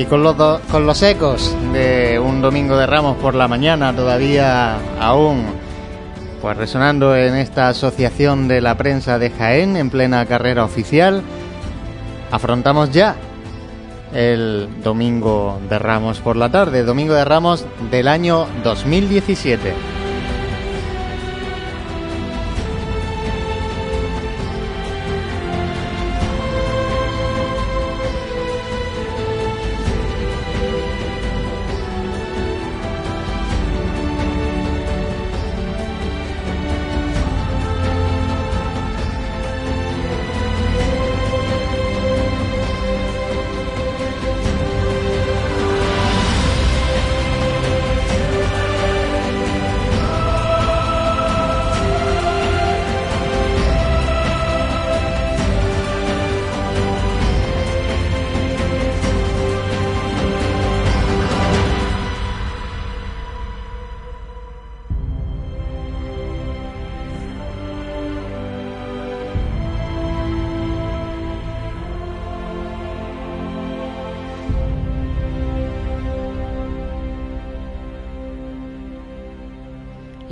Y con los, con los ecos de un domingo de Ramos por la mañana, todavía aún pues resonando en esta asociación de la prensa de Jaén en plena carrera oficial, afrontamos ya el domingo de Ramos por la tarde, domingo de Ramos del año 2017.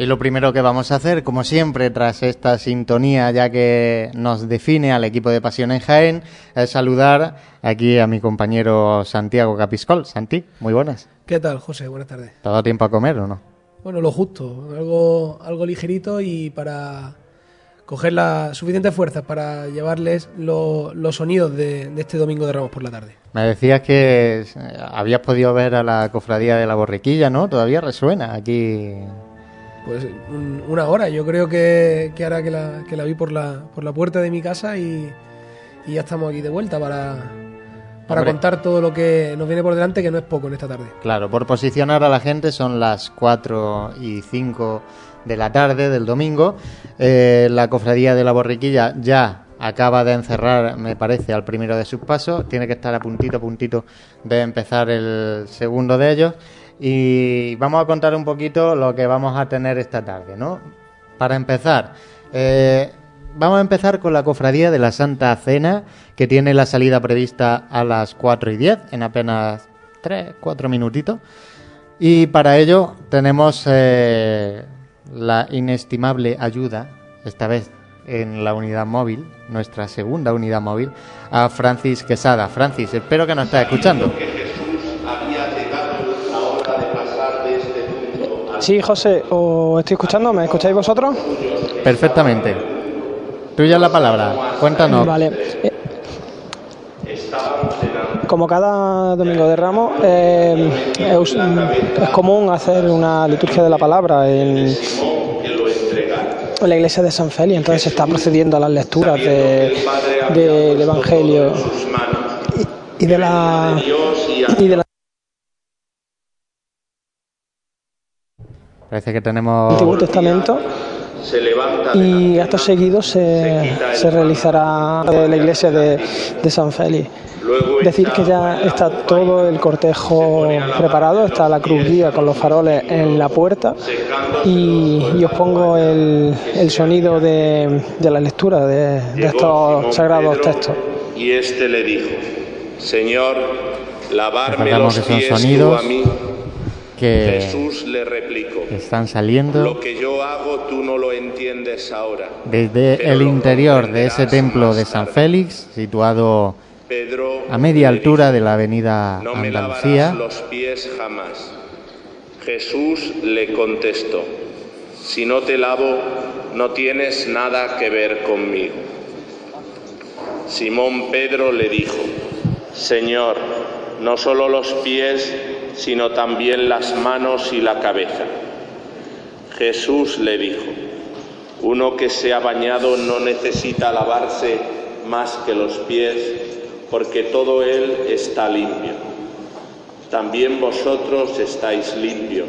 Lo primero que vamos a hacer, como siempre, tras esta sintonía ya que nos define al equipo de Pasión en Jaén, es saludar aquí a mi compañero Santiago Capiscol. Santi, muy buenas. ¿Qué tal, José? Buenas tardes. ¿Te ha dado tiempo a comer o no? Bueno, lo justo, algo, algo ligerito y para coger las suficientes fuerzas para llevarles los sonidos de, de, este domingo de Ramos por la tarde. Me decías que habías podido ver a la cofradía de la borriquilla, ¿no? Todavía resuena aquí pues una hora. Yo creo que, que ahora que la, que la vi por la, por la puerta de mi casa y, y ya estamos aquí de vuelta para, para contar todo lo que nos viene por delante, que no es poco en esta tarde. Claro, por posicionar a la gente son las 4 y 5 de la tarde del domingo. Eh, la cofradía de la borriquilla ya acaba de encerrar, me parece, al primero de sus pasos. Tiene que estar a puntito, a puntito de empezar el segundo de ellos y vamos a contar un poquito lo que vamos a tener esta tarde, ¿no? Para empezar, eh, vamos a empezar con la cofradía de la Santa Cena, que tiene la salida prevista a las 4 y 10, en apenas 3, 4 minutitos. Y para ello tenemos eh, la inestimable ayuda, esta vez en la unidad móvil, nuestra segunda unidad móvil, a Francis Quesada. Francis, espero que nos estés escuchando. Sí, José, os estoy escuchando, ¿me escucháis vosotros? Perfectamente. Tuya la palabra, cuéntanos. Vale. Eh, como cada domingo de Ramos, eh, es, es, común hacer una liturgia de la palabra en, en la iglesia de San Félix, entonces se está procediendo a las lecturas de, de, del Evangelio y de la y de la Parece que tenemos. Antiguo Testamento. Y acto seguido se, se realizará de la iglesia de, de San Félix. Decir que ya está todo el cortejo preparado, está la cruz guía con los faroles en la puerta y, y os pongo el, el sonido de, de, la lectura de, de estos sagrados textos. Y este le dijo, Señor, lavarme los pies a mí. Que Jesús le replicó, están saliendo lo que yo hago tú no lo entiendes ahora. desde el interior de ese templo de San. Félix, situado Pedro a media altura de la avenida No me Andalucía. lavarás los pies jamás. Jesús le contestó, si no te lavo, no tienes nada que ver conmigo. Simón Pedro le dijo, Señor, no solo los pies, sino también las manos y la cabeza. Jesús le dijo, uno que se ha bañado no necesita lavarse más que los pies, porque todo él está limpio. También vosotros estáis limpios,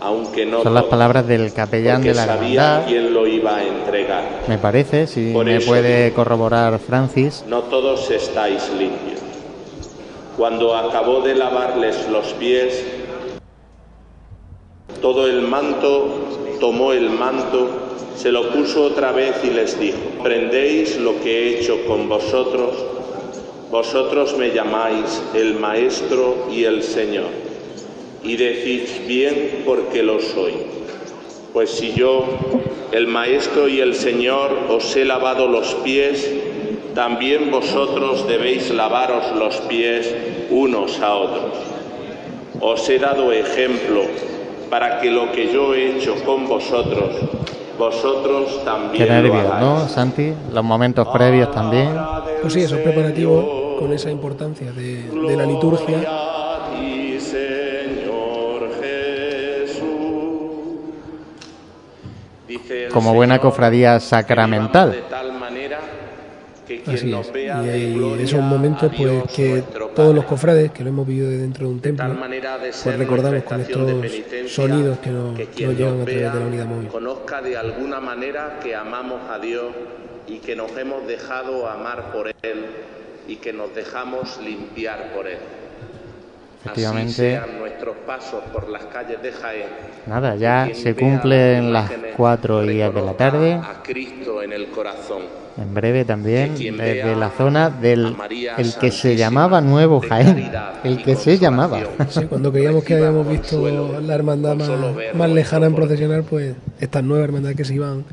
aunque no Son las todos, palabras del capellán de la sabía hermandad, quién lo iba a entregar. me parece, si Por me puede corroborar Francis. No todos estáis limpios. Cuando acabó de lavarles los pies, todo el manto, tomó el manto, se lo puso otra vez y les dijo, ¿prendéis lo que he hecho con vosotros? Vosotros me llamáis el Maestro y el Señor, y decís bien porque lo soy. Pues si yo, el Maestro y el Señor, os he lavado los pies, también vosotros debéis lavaros los pies unos a otros. Os he dado ejemplo para que lo que yo he hecho con vosotros, vosotros también Qué nervios, ¿no, Santi? Los momentos previos también. Pues sí, esos preparativos con esa importancia de, de la liturgia. Como buena cofradía sacramental. Así es. Y, es un momento pues que todos los cofrades que lo hemos vivido dentro de un templo, pues recordamos con estos sonidos que nos, que nos llegan a través de la unidad móvil. Conozca de alguna manera que amamos a Dios y que nos hemos dejado amar por Él y que nos dejamos limpiar por Él. Efectivamente. Así sean nuestros pasos por las calles de Jaén. Nada, ya se cumplen las cuatro y diez de la tarde. A Cristo en el corazón. En breve también desde la zona del el que se llamaba Nuevo Jaén, el que se llamaba. Sí, cuando creíamos que habíamos visto la hermandad más, más lejana en procesionar, pues estas nuevas hermandades que se iban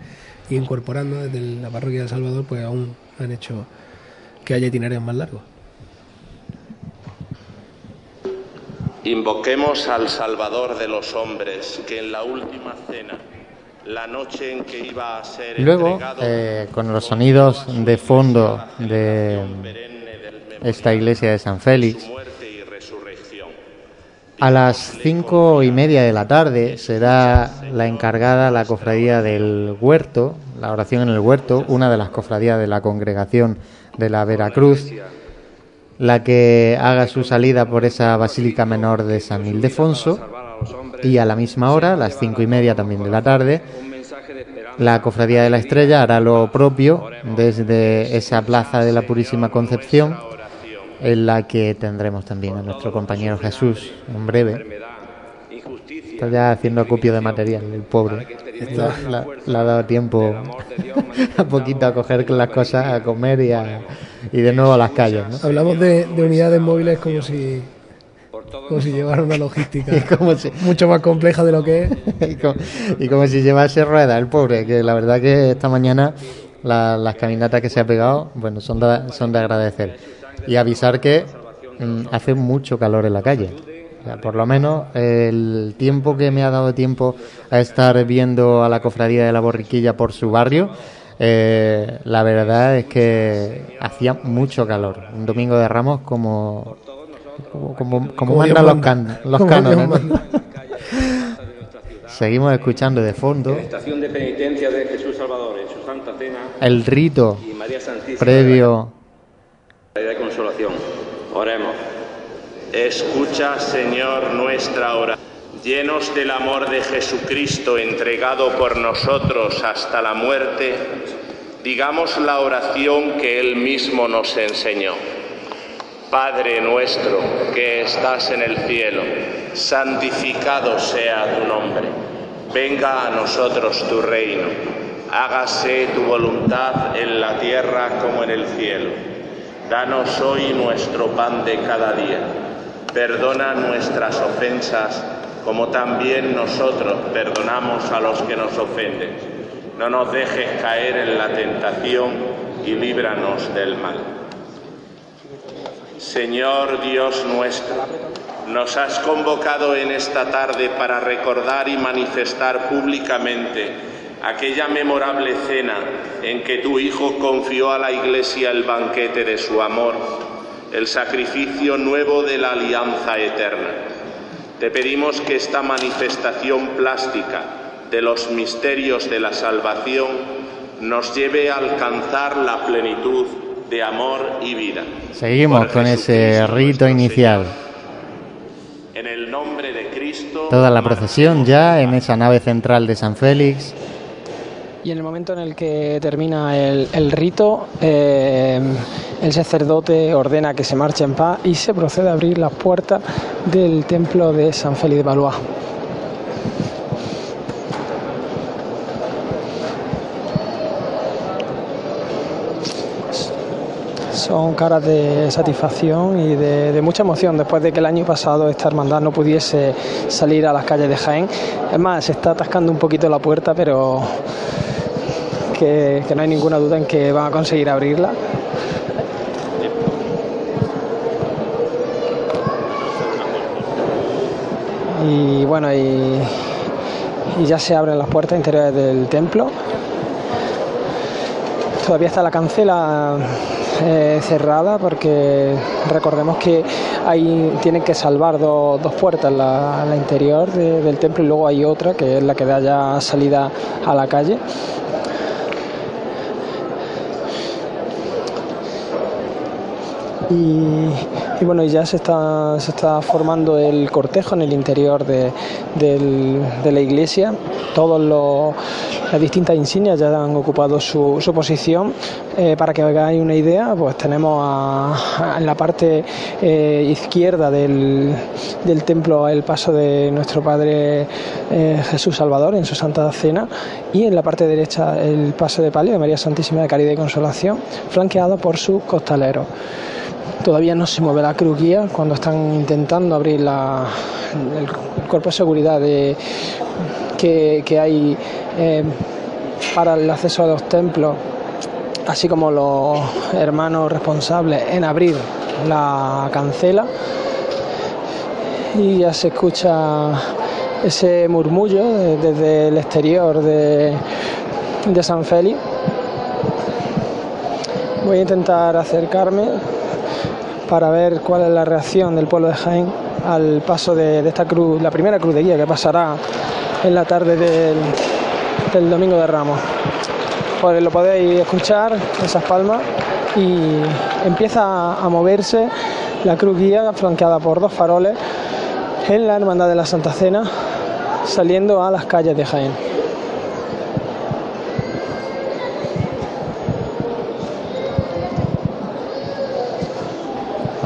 incorporando desde la parroquia de Salvador, pues aún han hecho que haya itinerarios más largos. Invoquemos al Salvador de los hombres, que en la última cena, la noche en que iba a ser Luego, eh, con los sonidos de fondo de esta iglesia de San Félix, a las cinco y media de la tarde será la encargada la cofradía del huerto, la oración en el huerto, una de las cofradías de la congregación de la Veracruz, la que haga su salida por esa basílica menor de San Ildefonso y a la misma hora, las cinco y media también de la tarde, la Cofradía de la Estrella hará lo propio desde esa plaza de la Purísima Concepción, en la que tendremos también a nuestro compañero Jesús en breve. Está ya haciendo acopio de material, el pobre. le ha dado tiempo a poquito a coger las cosas, a comer y, y de nuevo a las calles. Hablamos de, unidades móviles como si como si llevara una logística mucho más compleja de lo que es. y, como, si llevase ruedas, el pobre, que la verdad que esta mañana las caminatas que se ha pegado, bueno, son de, son de agradecer. Y avisar que mm, hace mucho calor en la calle por lo menos el tiempo que me ha dado tiempo a estar viendo a la cofradía de la borriquilla por su barrio, eh, la verdad es que hacía mucho calor. Un domingo de Ramos como como, como, mandan los, can, los cánones. Seguimos escuchando de fondo estación de penitencia de Jesús Salvador en su Santa Cena el rito previo de consolación. Oremos. Escucha, Señor, nuestra oración. Llenos del amor de Jesucristo entregado por nosotros hasta la muerte, digamos la oración que Él mismo nos enseñó. Padre nuestro que estás en el cielo, santificado sea tu nombre. Venga a nosotros tu reino. Hágase tu voluntad en la tierra como en el cielo. Danos hoy nuestro pan de cada día Perdona nuestras ofensas como también nosotros perdonamos a los que nos ofenden. No nos dejes caer en la tentación y líbranos del mal. Señor Dios nuestro, nos has convocado en esta tarde para recordar y manifestar públicamente aquella memorable cena en que tu Hijo confió a la Iglesia el banquete de su amor el sacrificio nuevo de la alianza eterna. Te pedimos que esta manifestación plástica de los misterios de la salvación nos lleve a alcanzar la plenitud de amor y vida. Seguimos con ese rito inicial. En el nombre de Cristo. Toda la procesión ya en esa nave central de San Félix y en el momento en el que termina el, rito, eh, el sacerdote ordena que se marche en paz y se procede a abrir las puertas del templo de San Félix de Valois. son caras de satisfacción y de, mucha emoción después de que el año pasado esta hermandad no pudiese salir a las calles de Jaén. Es más, se está atascando un poquito la puerta, pero que, no hay ninguna duda en que van a conseguir abrirla. Y bueno, y, ya se abren las puertas interiores del templo todavía está la cancela eh, cerrada porque recordemos que ahí tienen que salvar dos puertas, la, la interior del templo y luego hay otra que es la que da ya salida a la calle. Y, y bueno, ya se está, se está formando el cortejo en el interior de, la iglesia. Todas las distintas insignias ya han ocupado su, posición. Eh, para que hagáis una idea, pues tenemos en la parte eh, izquierda del, templo el paso de nuestro Padre eh, Jesús Salvador en su Santa Cena y en la parte derecha el paso de palio de María Santísima de Caridad y Consolación, flanqueado por sus costaleros. Todavía no se mueve la cruz guía cuando están intentando abrir la, el, cuerpo de seguridad de, que, hay eh, para el acceso a los templos, así como los hermanos responsables en abrir la cancela. Y ya se escucha ese murmullo desde el exterior de, de San Félix. Voy a intentar acercarme para ver cuál es la reacción del pueblo de Jaén al paso de, esta cruz, la primera cruz de guía que pasará en la tarde del, domingo de Ramos. Pues lo podéis escuchar, esas palmas, y empieza a moverse la cruz guía flanqueada por dos faroles en la Hermandad de la Santa Cena, saliendo a las calles de Jaén.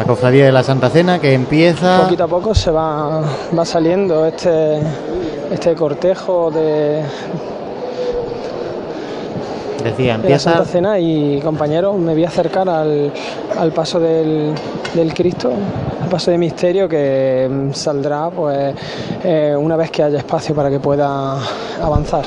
La cofradía de la Santa Cena que empieza. Poquito a poco se va, va saliendo este, este cortejo de. Decía, empieza. la Santa Cena y compañeros, me voy a acercar al, paso del, del Cristo, al paso de misterio que saldrá pues eh, una vez que haya espacio para que pueda avanzar.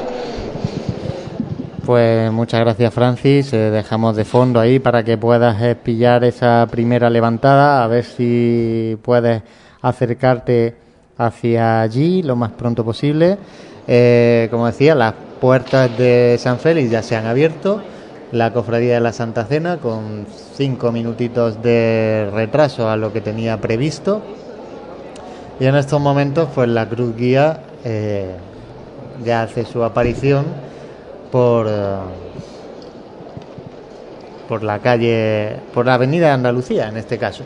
Pues muchas gracias Francis, eh, dejamos de fondo ahí para que puedas pillar esa primera levantada, a ver si puedes acercarte hacia allí lo más pronto posible. Eh, como decía, las puertas de San Félix ya se han abierto, la cofradía de la Santa Cena con cinco minutitos de retraso a lo que tenía previsto. Y en estos momentos, pues la cruz guía eh, ya hace su aparición por, eh, por la calle, por la avenida de Andalucía en este caso.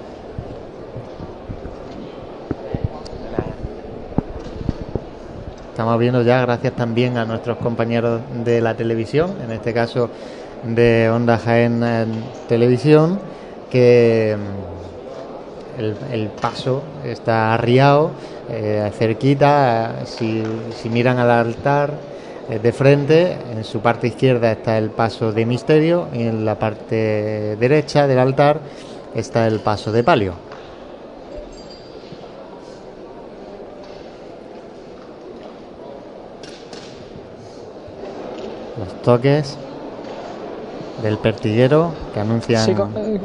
Estamos viendo ya, gracias también a nuestros compañeros de la televisión, en este caso de Onda Jaén Televisión, que mm, el, paso está arriado, eh, cerquita, si, si miran al altar, eh, de frente, en su parte izquierda está el paso de misterio y en la parte derecha del altar está el paso de palio. Los toques del pertiguero que anuncian... Sí, eh,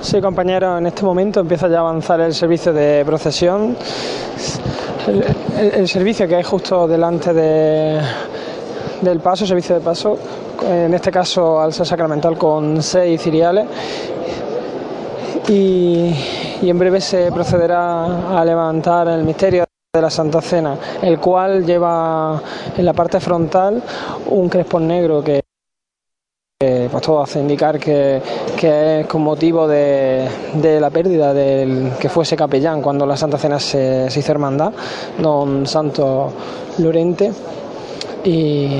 sí, compañero, en este momento empieza ya a avanzar el servicio de procesión servicio que hay justo delante de, del paso, servicio de paso, en este caso al ser sacramental con seis ciriales. Y, y en breve se procederá a levantar el misterio de la Santa Cena, el cual lleva en la parte frontal un crespón negro que pues todo hace indicar que, es con motivo de, la pérdida del que fuese capellán cuando la Santa Cena se, hizo hermandad, don Santo Lorente. Y,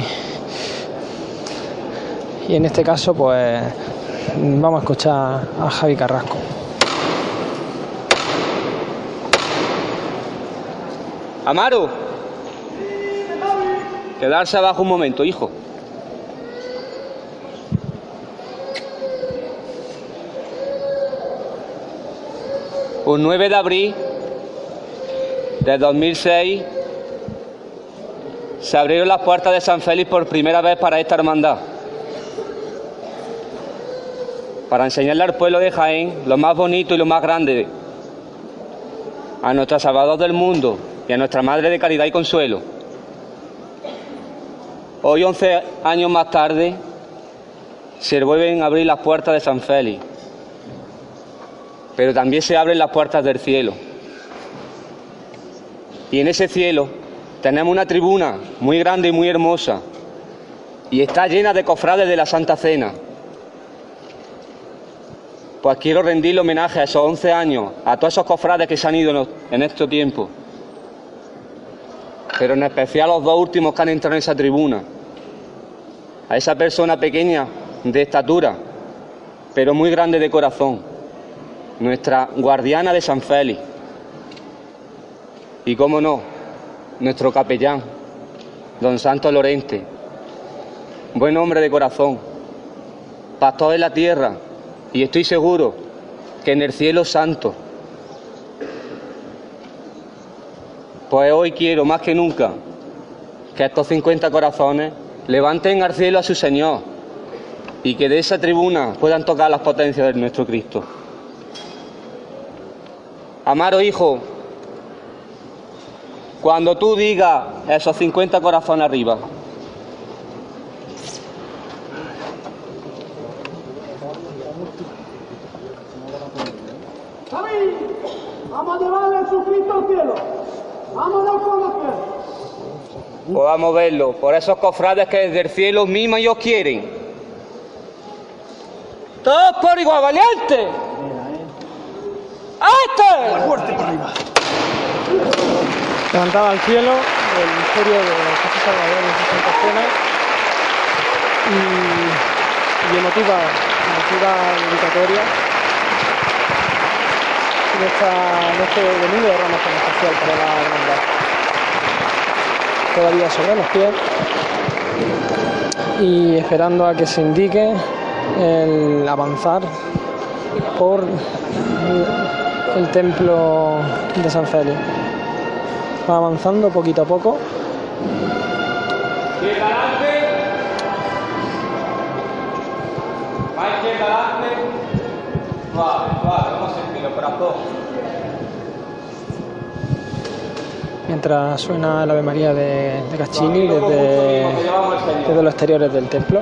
y en este caso, pues vamos a escuchar a Javi Carrasco. Amaro, quedarse abajo un momento, hijo. Un 9 de abril de 2006 se abrieron las puertas de San Félix por primera vez para esta hermandad. Para enseñarle al pueblo de Jaén lo más bonito y lo más grande, a nuestro Salvador del mundo y a nuestra Madre de Caridad y Consuelo. Hoy, 11 años más tarde, se vuelven a abrir las puertas de San Félix, pero también se abren las puertas del cielo. Y en ese cielo tenemos una tribuna muy grande y muy hermosa, y está llena de cofrades de la Santa Cena. Pues quiero rendirle homenaje a esos 11 años, a todos esos cofrades que se han ido en este tiempo, pero en especial a los dos últimos que han entrado en esa tribuna, a esa persona pequeña de estatura, pero muy grande de corazón, nuestra guardiana de San Félix. Y cómo no, nuestro capellán, don Santo Lorente, buen hombre de corazón, pastor de la tierra, y estoy seguro que en el cielo santo. Pues hoy quiero más que nunca que estos 50 corazones levanten al cielo a su Señor y que de esa tribuna puedan tocar las potencias de nuestro Cristo. Amaro Hijo, cuando tú digas esos 50 corazones arriba, Vamos a llevar a Jesucristo al cielo. Vámonos con los Podamos verlo por esos cofrades que desde el cielo mismo ellos quieren. Todos por igual, valiente. ¡Este! Fuerte por arriba. Levantaba al cielo el misterio de Jesús Salvador en su Santa Cena y, y emotiva, emotiva dedicatoria de, esta, de este domingo de Ramos especial para la hermandad. Todavía sobre los pies y esperando a que se indique el avanzar por el templo de San Félix. Va avanzando poquito a poco. Mientras suena el Ave María de, de Caccini desde, desde los exteriores del templo.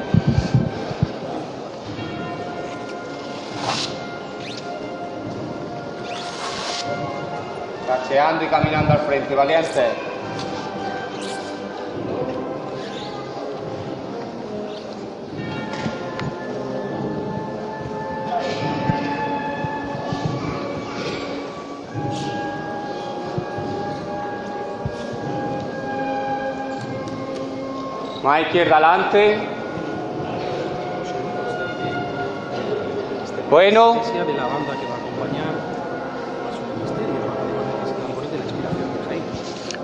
Caminando al frente, valiente. Más izquierda adelante. Bueno.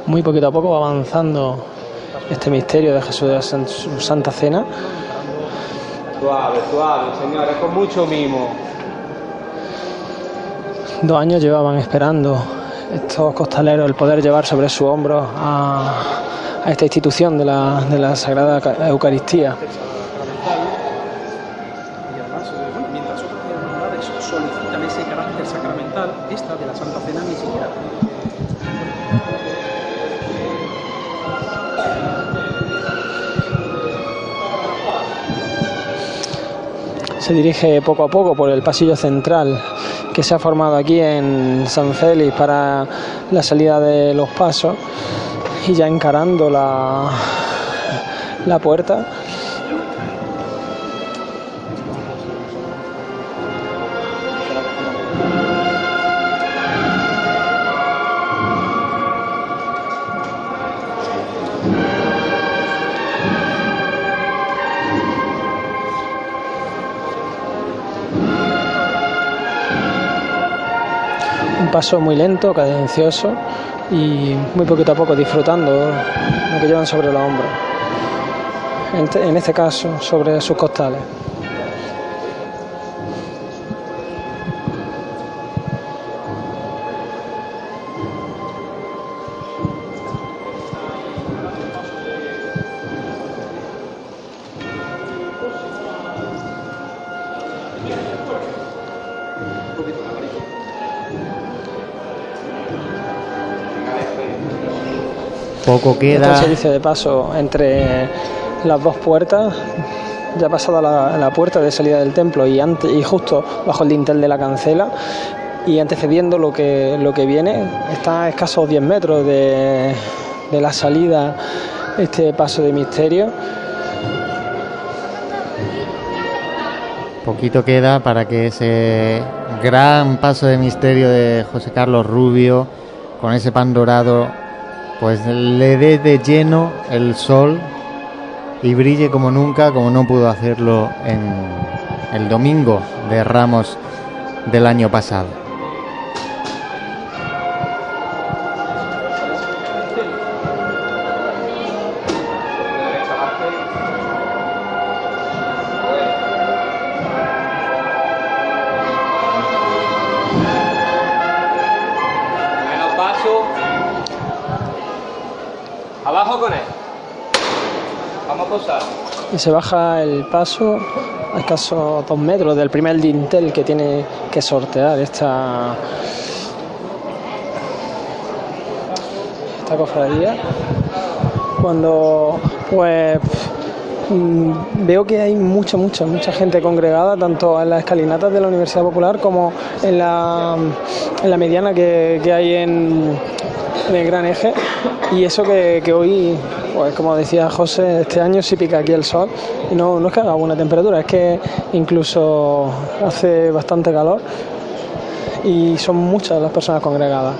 Muy poquito a poco va avanzando este misterio de Jesús de su Santa Cena. Suave, suave, señores, con mucho mimo. Dos años llevaban esperando estos costaleros el poder llevar sobre su hombro a, a esta institución de la, de la Sagrada Ca- Eucaristía. Se dirige poco a poco por el pasillo central que se ha formado aquí en San Félix para la salida de los pasos y ya encarando la, la puerta. Un paso muy lento, cadencioso y muy poquito a poco disfrutando lo que llevan sobre los hombros. En, te- en este caso, sobre sus costales. Poco queda. el servicio de paso entre las dos puertas, ya pasada la, la, puerta de salida del templo y, antes, y justo bajo el dintel de la cancela y antecediendo lo que, lo que viene, está a escasos 10 metros de, de la salida este paso de misterio. Poquito queda para que ese gran paso de misterio de José Carlos Rubio, con ese pan dorado, pues le dé de lleno el sol y brille como nunca, como no pudo hacerlo en el domingo de Ramos del año pasado. Se baja el paso a escasos dos metros del primer dintel que tiene que sortear esta cofradía. Cuando pues mm, veo que hay mucha mucha mucha gente congregada tanto en las escalinatas de la Universidad Popular como en la, en la mediana que, que hay en, en el gran eje. Y eso que, que hoy pues como decía José, este año sí pica aquí el sol y no, es que haga buena temperatura, es que incluso hace bastante calor y son muchas las personas congregadas.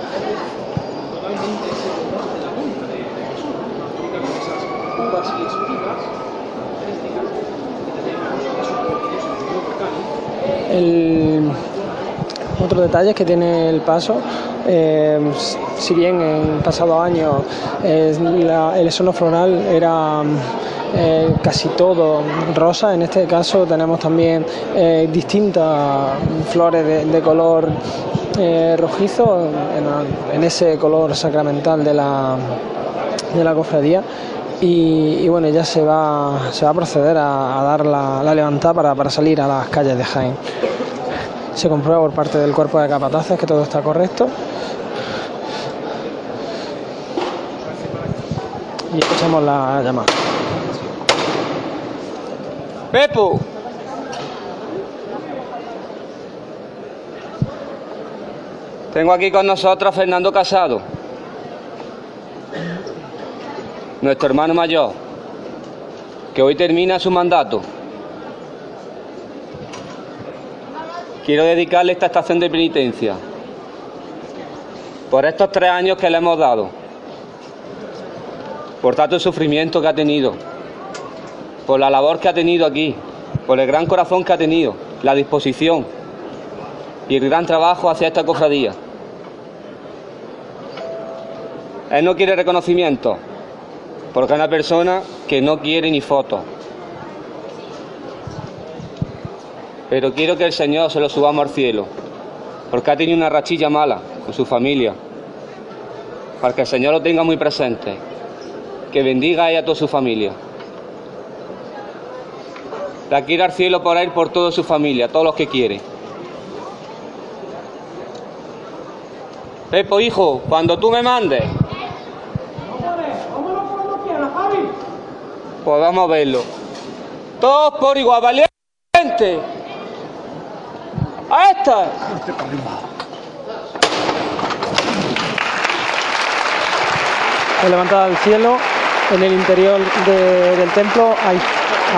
El otro detalle que tiene el paso eh, si bien en pasados años eh, el esono floral era eh, casi todo rosa, en este caso tenemos también distintas flores de, color rojizo en, ese color sacramental de la, de la cofradía. Y, bueno, ya se va, se va a proceder a, dar la, la levantada para, para salir a las calles de Jaén se comprueba por parte del cuerpo de capataces que todo está correcto. Y escuchamos la llamada. Pepo. Tengo aquí con nosotros a Fernando Casado, nuestro hermano mayor, que hoy termina su mandato. Quiero dedicarle esta estación de penitencia por estos tres años que le hemos dado, por tanto el sufrimiento que ha tenido, por la labor que ha tenido aquí, por el gran corazón que ha tenido, la disposición y el gran trabajo hacia esta cofradía. Él no quiere reconocimiento, porque es una persona que no quiere ni fotos. Pero quiero que el Señor se lo subamos al cielo, porque ha tenido una rachilla mala con su familia, para que el Señor lo tenga muy presente, que bendiga a ella a toda su familia. La quiere al cielo por él, por toda su familia, todos los que quiere. Pepo, hijo, cuando tú me mandes. Pues vamos a verlo. Todos por igual, valiente. ¡A esta! Levantada al cielo, en el interior del templo hay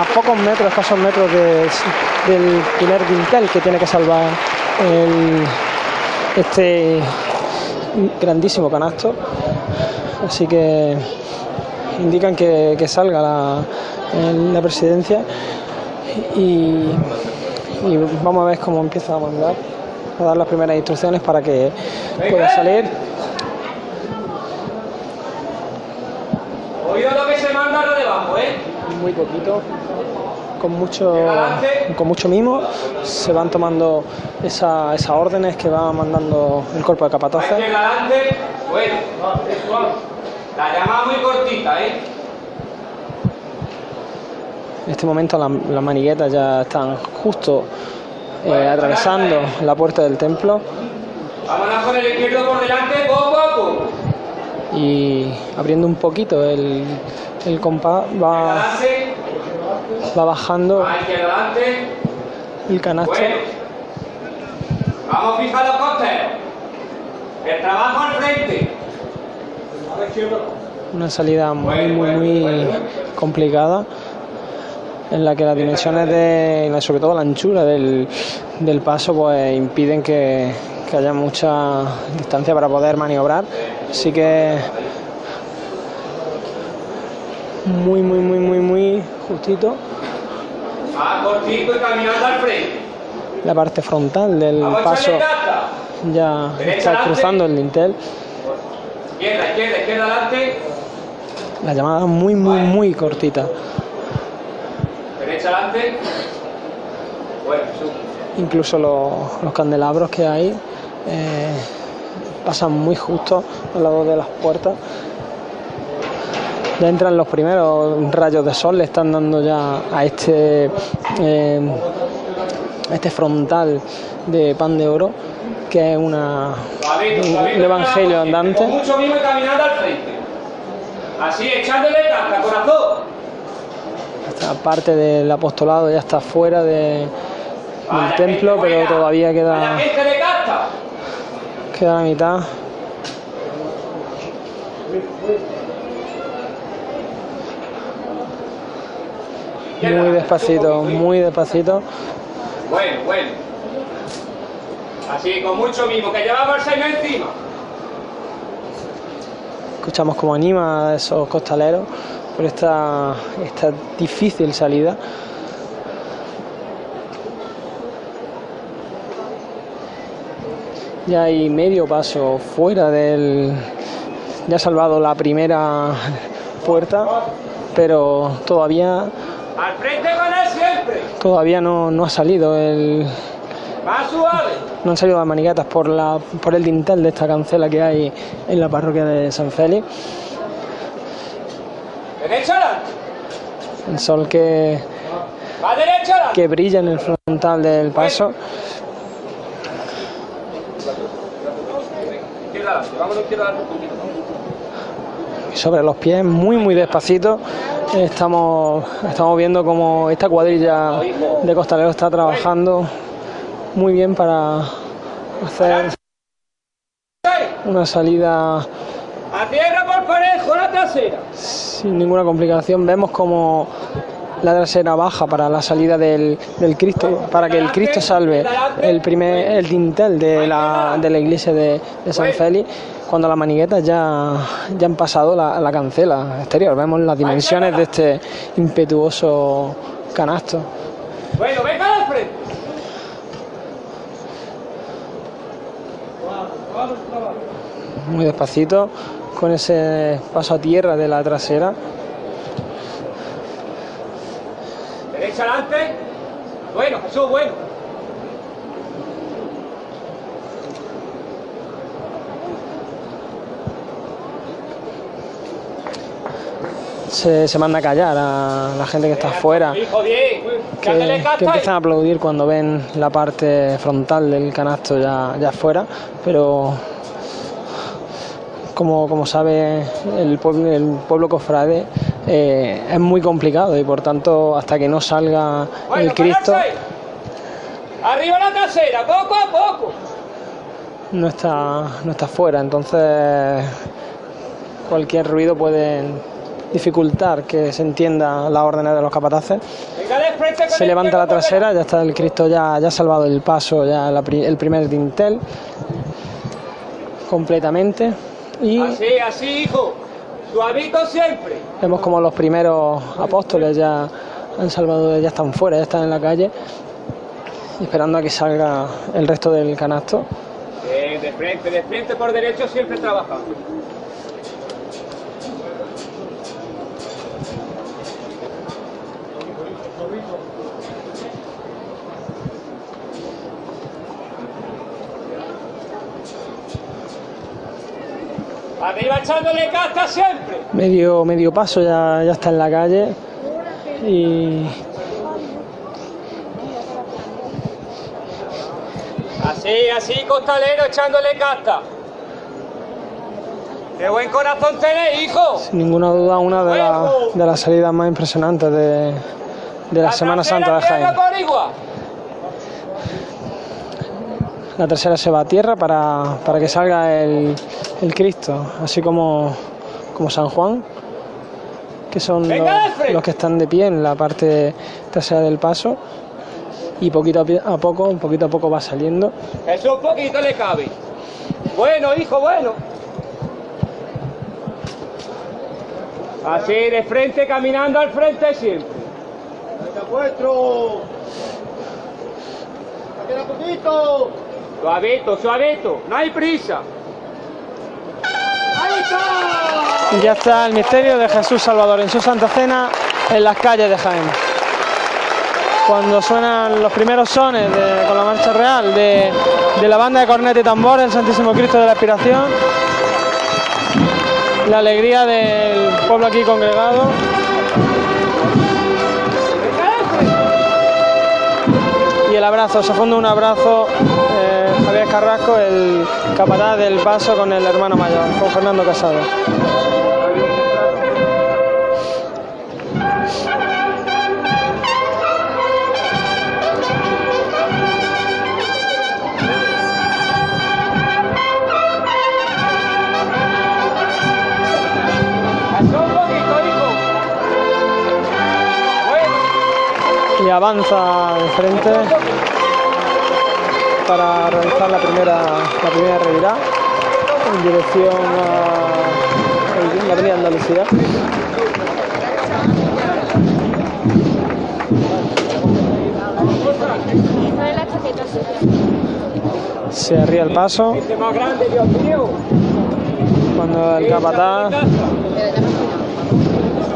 a pocos metros, escasos metros del primer dintel que tiene que salvar este grandísimo canasto. Así que indican que, salga la, la presidencia y y vamos a ver cómo empieza a mandar, a dar las primeras instrucciones para que pueda salir. Oído lo que se manda lo debajo, ¿eh? Muy poquito, con mucho, con mucho mimo, se van tomando esas órdenes que va mandando el cuerpo de capataces. Bueno, la llamada muy cortita, ¿eh? En este momento las, maniguetas ya están justo eh, atravesando la puerta del templo. Vámonos con el izquierdo por delante, poco a poco. y abriendo un poquito el, el compás va, va bajando el canasto. Vamos a fijar los costeros. El trabajo al frente. Una salida muy, muy, muy complicada en la que las dimensiones de, sobre todo la anchura del, del paso, pues impiden que, que haya mucha distancia para poder maniobrar. Así que muy, muy, muy, muy, muy justito. cortito y caminando al frente. La parte frontal del paso ya está cruzando el dintel. Izquierda, izquierda, izquierda adelante. La llamada muy, muy, muy cortita. Derecha adelante. Bueno, Incluso los, los candelabros que hay eh, pasan muy justo al lado de las puertas. Ya entran los primeros rayos de sol, le están dando ya a este, eh, este frontal de pan de oro, que es una, un, evangelio andante. mucho mismo y caminando al frente. Así, echándole casta, corazón. Esta parte del apostolado ya está fuera de, del templo, pero todavía queda, queda la mitad. Muy despacito, muy despacito. Bueno, bueno. Así, con mucho mismo, que llevamos el señor encima. Escuchamos como anima a esos costaleros por esta, esta difícil salida. Ya hay medio paso fuera del... Ya ha salvado la primera puerta, pero todavía al frente con él siempre. Todavía no, no ha salido el. No han salido las manigatas por la por el dintel de esta cancela que hay en la parroquia de San Félix. Derecha El sol que. Que brilla en el frontal del paso. Y sobre los pies, muy muy despacito. Estamos, estamos viendo como esta cuadrilla de costaleros está trabajando muy bien para hacer una salida a tierra por parejo la trasera sin ninguna complicación vemos como la trasera baja para la salida del, del, Cristo, para que el Cristo salve el primer el dintel de la, de la iglesia de, de San Félix cuando las maniguetas ya, ya han pasado la, la cancela exterior. Vemos las dimensiones de este impetuoso canasto. Bueno, venga al frente. Muy despacito, con ese paso a tierra de la trasera. Derecha adelante. Bueno, Jesús, bueno. se, se, manda a callar a la gente que está afuera, que, que, empiezan a aplaudir cuando ven la parte frontal del canasto ya, ya afuera, pero como, como sabe el pueblo, el pueblo cofrade, eh, es muy complicado y por tanto hasta que no salga bueno, el Cristo... Arriba la trasera, poco a poco. No está, no está fuera, entonces cualquier ruido puede dificultar que se entienda la órdenes de los capataces. Se levanta la trasera, ya está el Cristo ya, ya ha salvado el paso, ya la, el primer dintel completamente. Y así, así, hijo, suavito siempre. Vemos como los primeros apóstoles ya han salvado, ya están fuera, ya están en la calle, esperando a que salga el resto del canasto. Eh, de frente, de frente por derecho siempre trabajando. Arriba echándole casta siempre. Medio, medio paso ya, ya está en la calle. Y. Así, así, costalero echándole casta. ¡Qué buen corazón tenés, hijo! Sin ninguna duda, una de, de las salidas más impresionantes de, de la, Semana Santa de Jaén. La tercera se va a tierra para, para que salga el, el, Cristo, así como, como San Juan, que son los, los, que están de pie en la parte trasera del paso. Y poquito a poco, un poquito a poco va saliendo. Eso un poquito le cabe. Bueno, hijo, bueno. Así de frente, caminando al frente siempre. vuestro! ¡Queda poquito! Suavito, suavito, no hay prisa. ¡Ahí está! Ya está el misterio de Jesús Salvador en su Santa Cena en las calles de Jaén. Cuando suenan los primeros sones con la marcha real de, de la banda de corneta y tambor, el Santísimo Cristo de la Aspiración, la alegría del pueblo aquí congregado. Y el abrazo, se funda un abrazo Carrasco, el capataz del paso con el hermano mayor, con Fernando Casado. y avanza de frente para realizar la primera la primera revirada en dirección a la avenida Andalucía. Se arría el paso cuando el capataz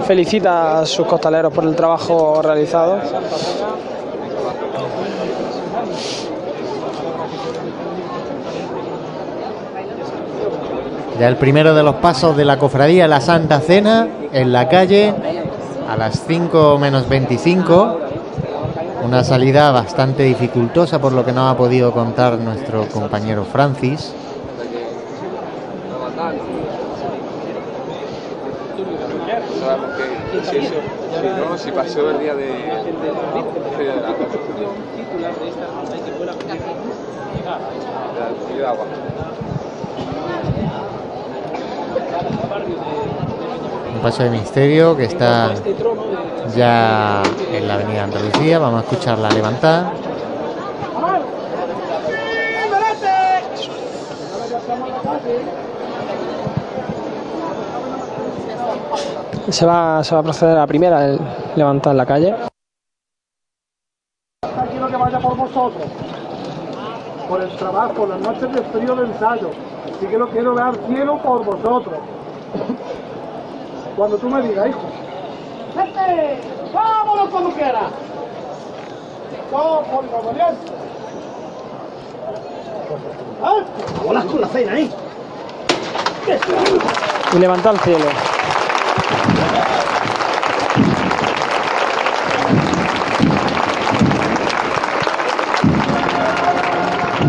felicita a sus costaleros por el trabajo realizado. Ya el primero de los pasos de la cofradía La Santa Cena en la calle a las 5 menos 25. Una salida bastante dificultosa por lo que no ha podido contar nuestro compañero Francis. si pasó el día de agua. Un paso de misterio que está ya en la avenida Andalucía. Vamos a escucharla levantar. Se va, se va a proceder a la primera, el levantar la calle. Quiero que vaya por vosotros, por el trabajo, las noches de frío de ensayo. Así que lo quiero ver al cielo por vosotros. Cuando tú me digas, hijo. ¡Vete! ¡Vámonos cuando quieras! ¡Vamos, por bien! ¿Eh? ¡Volas con la cena, eh! Y levanta al cielo.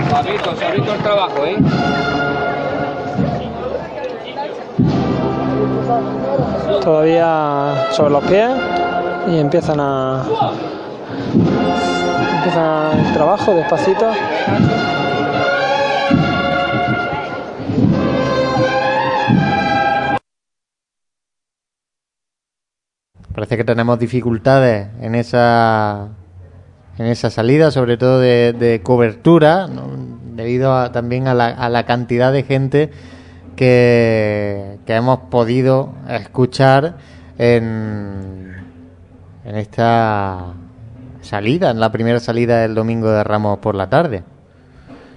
Suavito, suavito el trabajo, ¿eh? Todavía sobre los pies y empiezan a empiezan el trabajo despacito. Parece que tenemos dificultades en esa en esa salida, sobre todo de, cobertura, debido a, también a la, cantidad de gente que, hemos podido escuchar en, en esta salida, en la primera salida del domingo de Ramos por la tarde.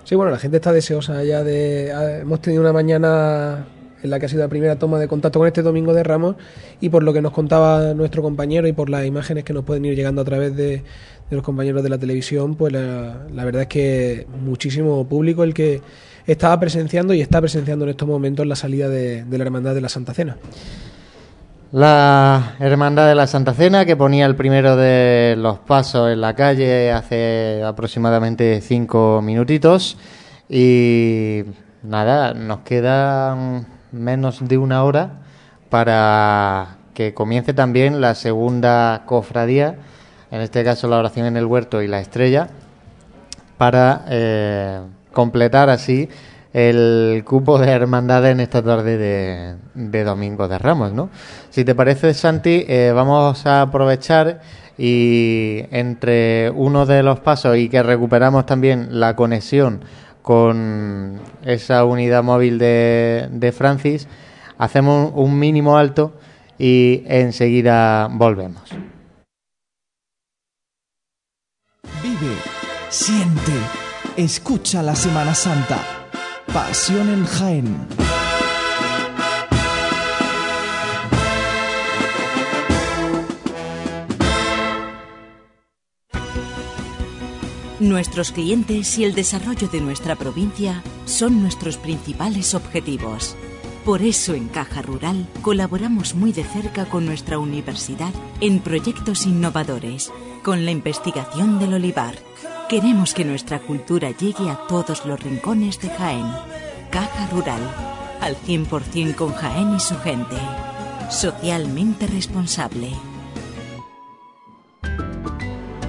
Sí, bueno, la gente está deseosa ya de... Hemos tenido una mañana en la que ha sido la primera toma de contacto con este Domingo de Ramos y por lo que nos contaba nuestro compañero y por las imágenes que nos pueden ir llegando a través de, de los compañeros de la televisión, pues la, verdad es que muchísimo público el que estaba presenciando y está presenciando en estos momentos la salida de, la Hermandad de la Santa Cena. La Hermandad de la Santa Cena que ponía el primero de los pasos en la calle hace aproximadamente cinco minutitos y nada, nos quedan menos de una hora para que comience también la segunda cofradía, en este caso la oración en el huerto y la estrella, para eh, completar así el cupo de hermandad en esta tarde de, Domingo de Ramos, ¿no? Si te parece, Santi, eh, vamos a aprovechar y entre uno de los pasos y que recuperamos también la conexión con esa unidad móvil de, de Francis, hacemos un mínimo alto y enseguida volvemos. Vive, siente, escucha la Semana Santa. Pasión en Jaén. Nuestros clientes y el desarrollo de nuestra provincia son nuestros principales objetivos. Por eso en Caja Rural colaboramos muy de cerca con nuestra universidad en proyectos innovadores, con la investigación del olivar. Queremos que nuestra cultura llegue a todos los rincones de Jaén. Caja Rural, al 100% con Jaén y su gente. Socialmente responsable.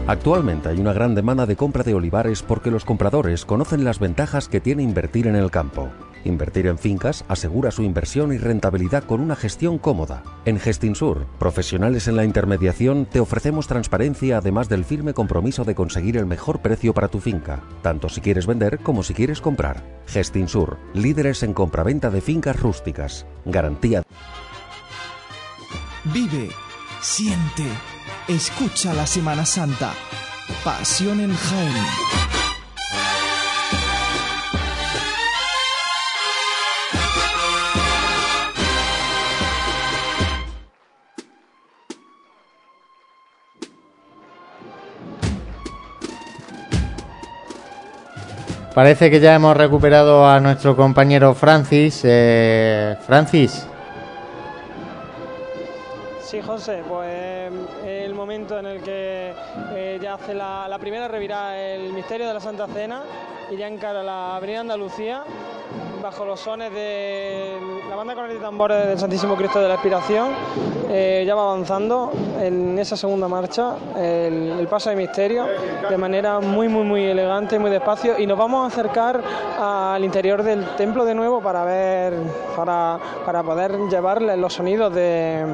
Actualmente hay una gran demanda de compra de olivares porque los compradores conocen las ventajas que tiene invertir en el campo. Invertir en fincas asegura su inversión y rentabilidad con una gestión cómoda. En Gestinsur, profesionales en la intermediación, te ofrecemos transparencia además del firme compromiso de conseguir el mejor precio para tu finca, tanto si quieres vender como si quieres comprar. Gestinsur, líderes en compraventa de fincas rústicas. Garantía. Vive, siente, escucha la Semana Santa. Pasión en Jaén. Parece que ya hemos recuperado a nuestro compañero Francis. Eh, Francis. Sí, José, pues el momento en el que eh, ya hace la, primera revirada el misterio de la Santa Cena y ya encara la Avenida Andalucía bajo los sones de la banda con de tambores del Santísimo Cristo de la Expiración. Eh, ya va avanzando en esa segunda marcha el, paso de misterio de manera muy, muy, muy elegante, muy despacio. Y nos vamos a acercar al interior del templo de nuevo para ver, para, para poder llevarle los sonidos de,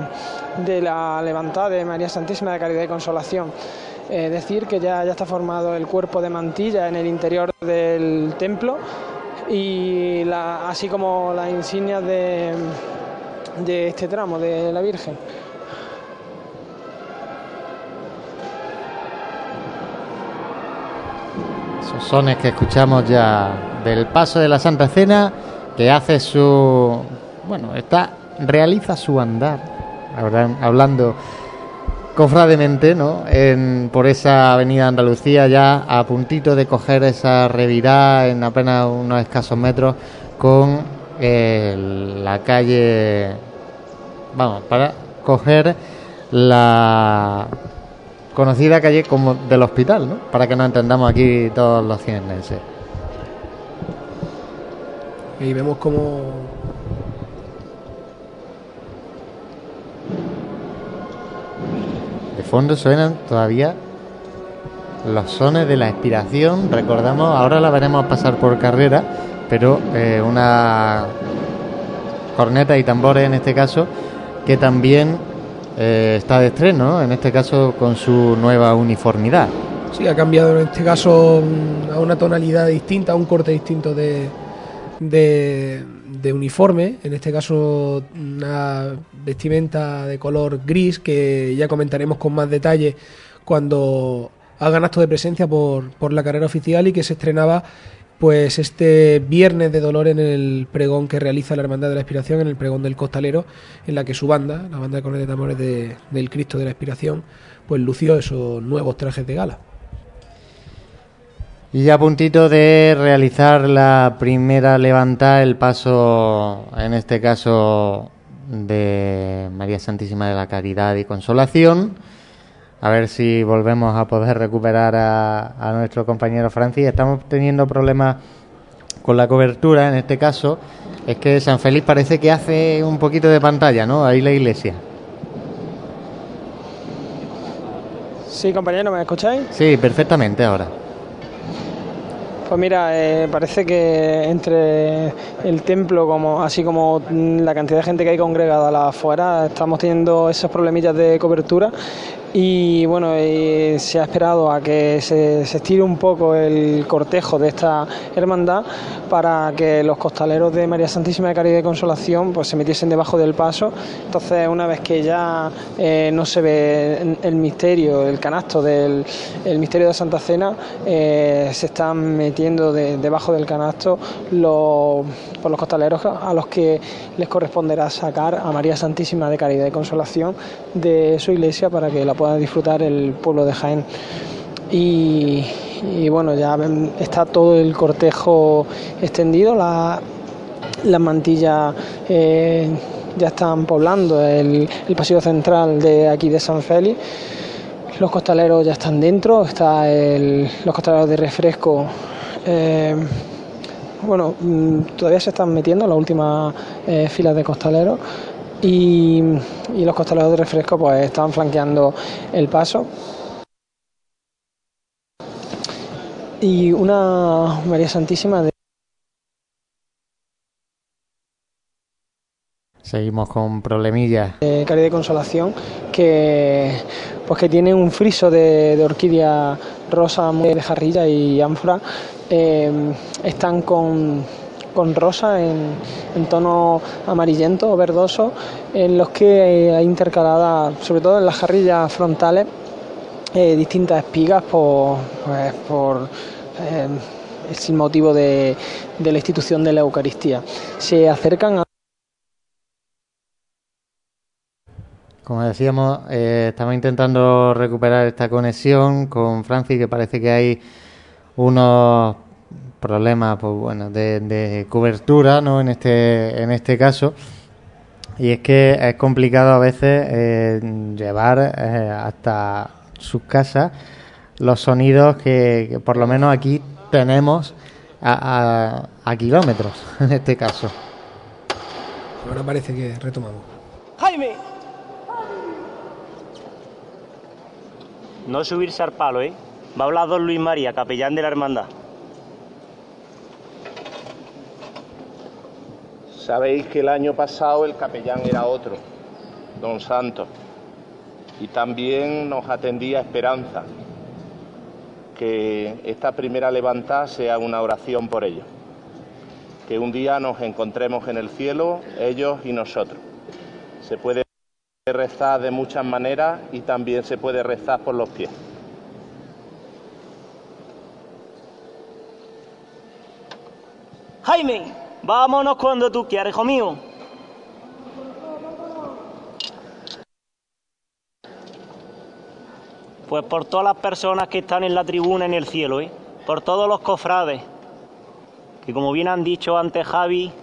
de la levantada de María Santísima de Caridad y Consolación. Eh, decir que ya, ya está formado el cuerpo de mantilla en el interior del templo y así como las insignias de, de este tramo de la Virgen. Esos sones que escuchamos ya del paso de la Santa Cena, que hace su. Bueno, está. realiza su andar, hablando cofrademente, ¿no? En, por esa avenida Andalucía, ya a puntito de coger esa revirada en apenas unos escasos metros con eh, la calle. Vamos, para coger la conocida calle como del hospital, ¿no? Para que nos entendamos aquí todos los cienenses. Y vemos como fondo suenan todavía los sones de la expiración. Recordamos, ahora la veremos pasar por carrera, pero eh, una corneta y tambores en este caso, que también eh, está de estreno, en este caso con su nueva uniformidad. Sí, ha cambiado en este caso mm, a una tonalidad distinta, a un corte distinto de, de, de uniforme, en este caso una vestimenta de color gris que ya comentaremos con más detalle cuando hagan acto de presencia por, por la carrera oficial y que se estrenaba pues este viernes de dolor en el pregón que realiza la Hermandad de la Expiración, en el pregón del Costalero, en la que su banda, la banda de Cornetas de Amores del Cristo de la Expiración, pues lució esos nuevos trajes de gala. Y a puntito de realizar la primera levantada, el paso, en este caso, de María Santísima de la Caridad y Consolación. A ver si volvemos a poder recuperar a, nuestro compañero Francis. Estamos teniendo problemas con la cobertura, en este caso. Es que San Félix parece que hace un poquito de pantalla, ¿no? Ahí la iglesia. Sí, compañero, ¿me escucháis? Sí, perfectamente ahora. Pues mira, eh, parece que entre el templo, como así como la cantidad de gente que hay congregada afuera, estamos teniendo esos problemillas de cobertura y bueno, se ha esperado a que se, estire un poco el cortejo de esta hermandad para que los costaleros de María Santísima de Caridad y Consolación pues se metiesen debajo del paso. Entonces, una vez que ya eh, no se ve el misterio, el canasto del misterio de Santa Cena, eh, se están metiendo debajo del canasto los, por los costaleros a los que les corresponderá sacar a María Santísima de Caridad y Consolación de su iglesia para que la pueda disfrutar el pueblo de Jaén. Y, bueno, ya está todo el cortejo extendido, las mantillas eh, ya están poblando el, pasillo central de aquí de San Félix. Los costaleros ya están dentro, está los costaleros de refresco. Eh, bueno, mm, todavía se están metiendo en las últimas eh, filas de costaleros y, los costaleros de refresco pues estaban flanqueando el paso. Y una María Santísima de Seguimos con problemillas. De caridad de consolación que pues que tiene un friso de, orquídea rosa de jarrilla y ánfora. Eh, están con con rosa en, tono amarillento o verdoso, en los que hay intercaladas, sobre todo en las jarrillas frontales, eh, distintas espigas por, pues, por eh, el motivo de, la institución de la Eucaristía. Se acercan a Como decíamos, eh, estamos intentando recuperar esta conexión con Francis, que parece que hay unos problemas pues bueno de, cobertura no en este en este caso. Y es que es complicado a veces eh, llevar eh, hasta sus casas los sonidos que, por lo menos aquí tenemos a, a, kilómetros en este caso. Ahora parece que retomamos. Jaime. No subirse al palo eh va a hablar don Luis María capellán de la hermandad Sabéis que el año pasado el capellán era otro, don Santos, y también nos atendía Esperanza, que esta primera levantada sea una oración por ellos, que un día nos encontremos en el cielo, ellos y nosotros. Se puede rezar de muchas maneras y también se puede rezar por los pies. Jaime, Vámonos cuando tú quieras, hijo mío. Pues por todas las personas que están en la tribuna en el cielo, ¿eh? por todos los cofrades, que como bien han dicho antes Javi,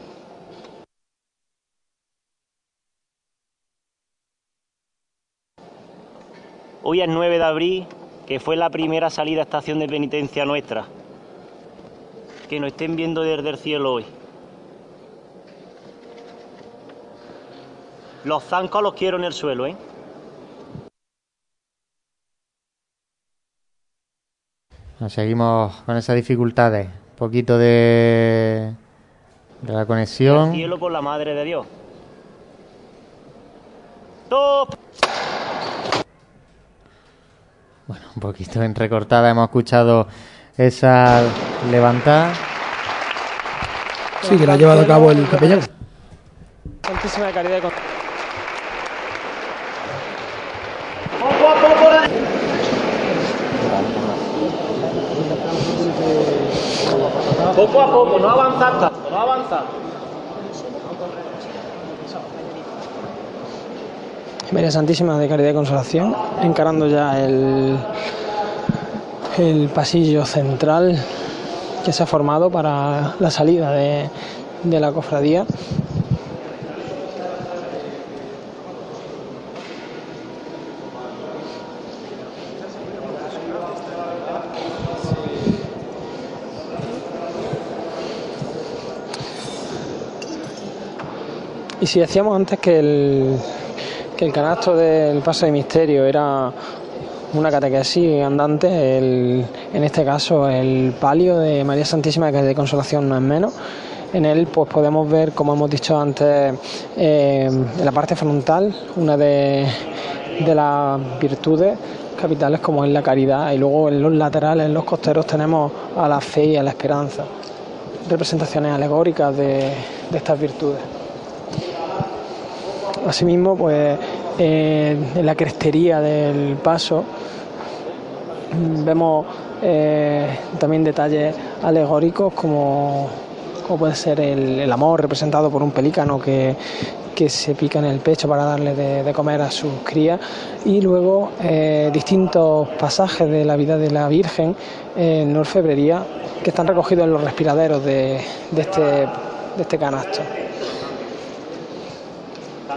hoy es 9 de abril, que fue la primera salida a estación de penitencia nuestra. Que nos estén viendo desde el cielo hoy. Los zancos los quiero en el suelo, ¿eh? Seguimos con esas dificultades. Un poquito de, de la conexión. El cielo por la madre de Dios. ¡Top! Bueno, un poquito entrecortada. Hemos escuchado esa levantada. Sí, que la ha llevado a cabo el capellán. Santísima caridad Poco a poco, no avanzar no avanzar. María Santísima de Caridad y Consolación, encarando ya el, el pasillo central que se ha formado para la salida de, de la cofradía. Y si decíamos antes que el, que el canasto del paso de misterio era una catequesis andante, en este caso el palio de María Santísima que de Consolación no es menos. En él pues podemos ver, como hemos dicho antes, eh, en la parte frontal una de, las virtudes capitales como es la caridad y luego en los laterales, en los costeros tenemos a la fe y a la esperanza, representaciones alegóricas de estas virtudes. Asimismo, pues eh, en la crestería del paso vemos eh, también detalles alegóricos como, como puede ser el, amor representado por un pelícano que, se pica en el pecho para darle de, comer a sus crías y luego eh, distintos pasajes de la vida de la Virgen en orfebrería que están recogidos en los respiraderos de, de, este, de este canasto.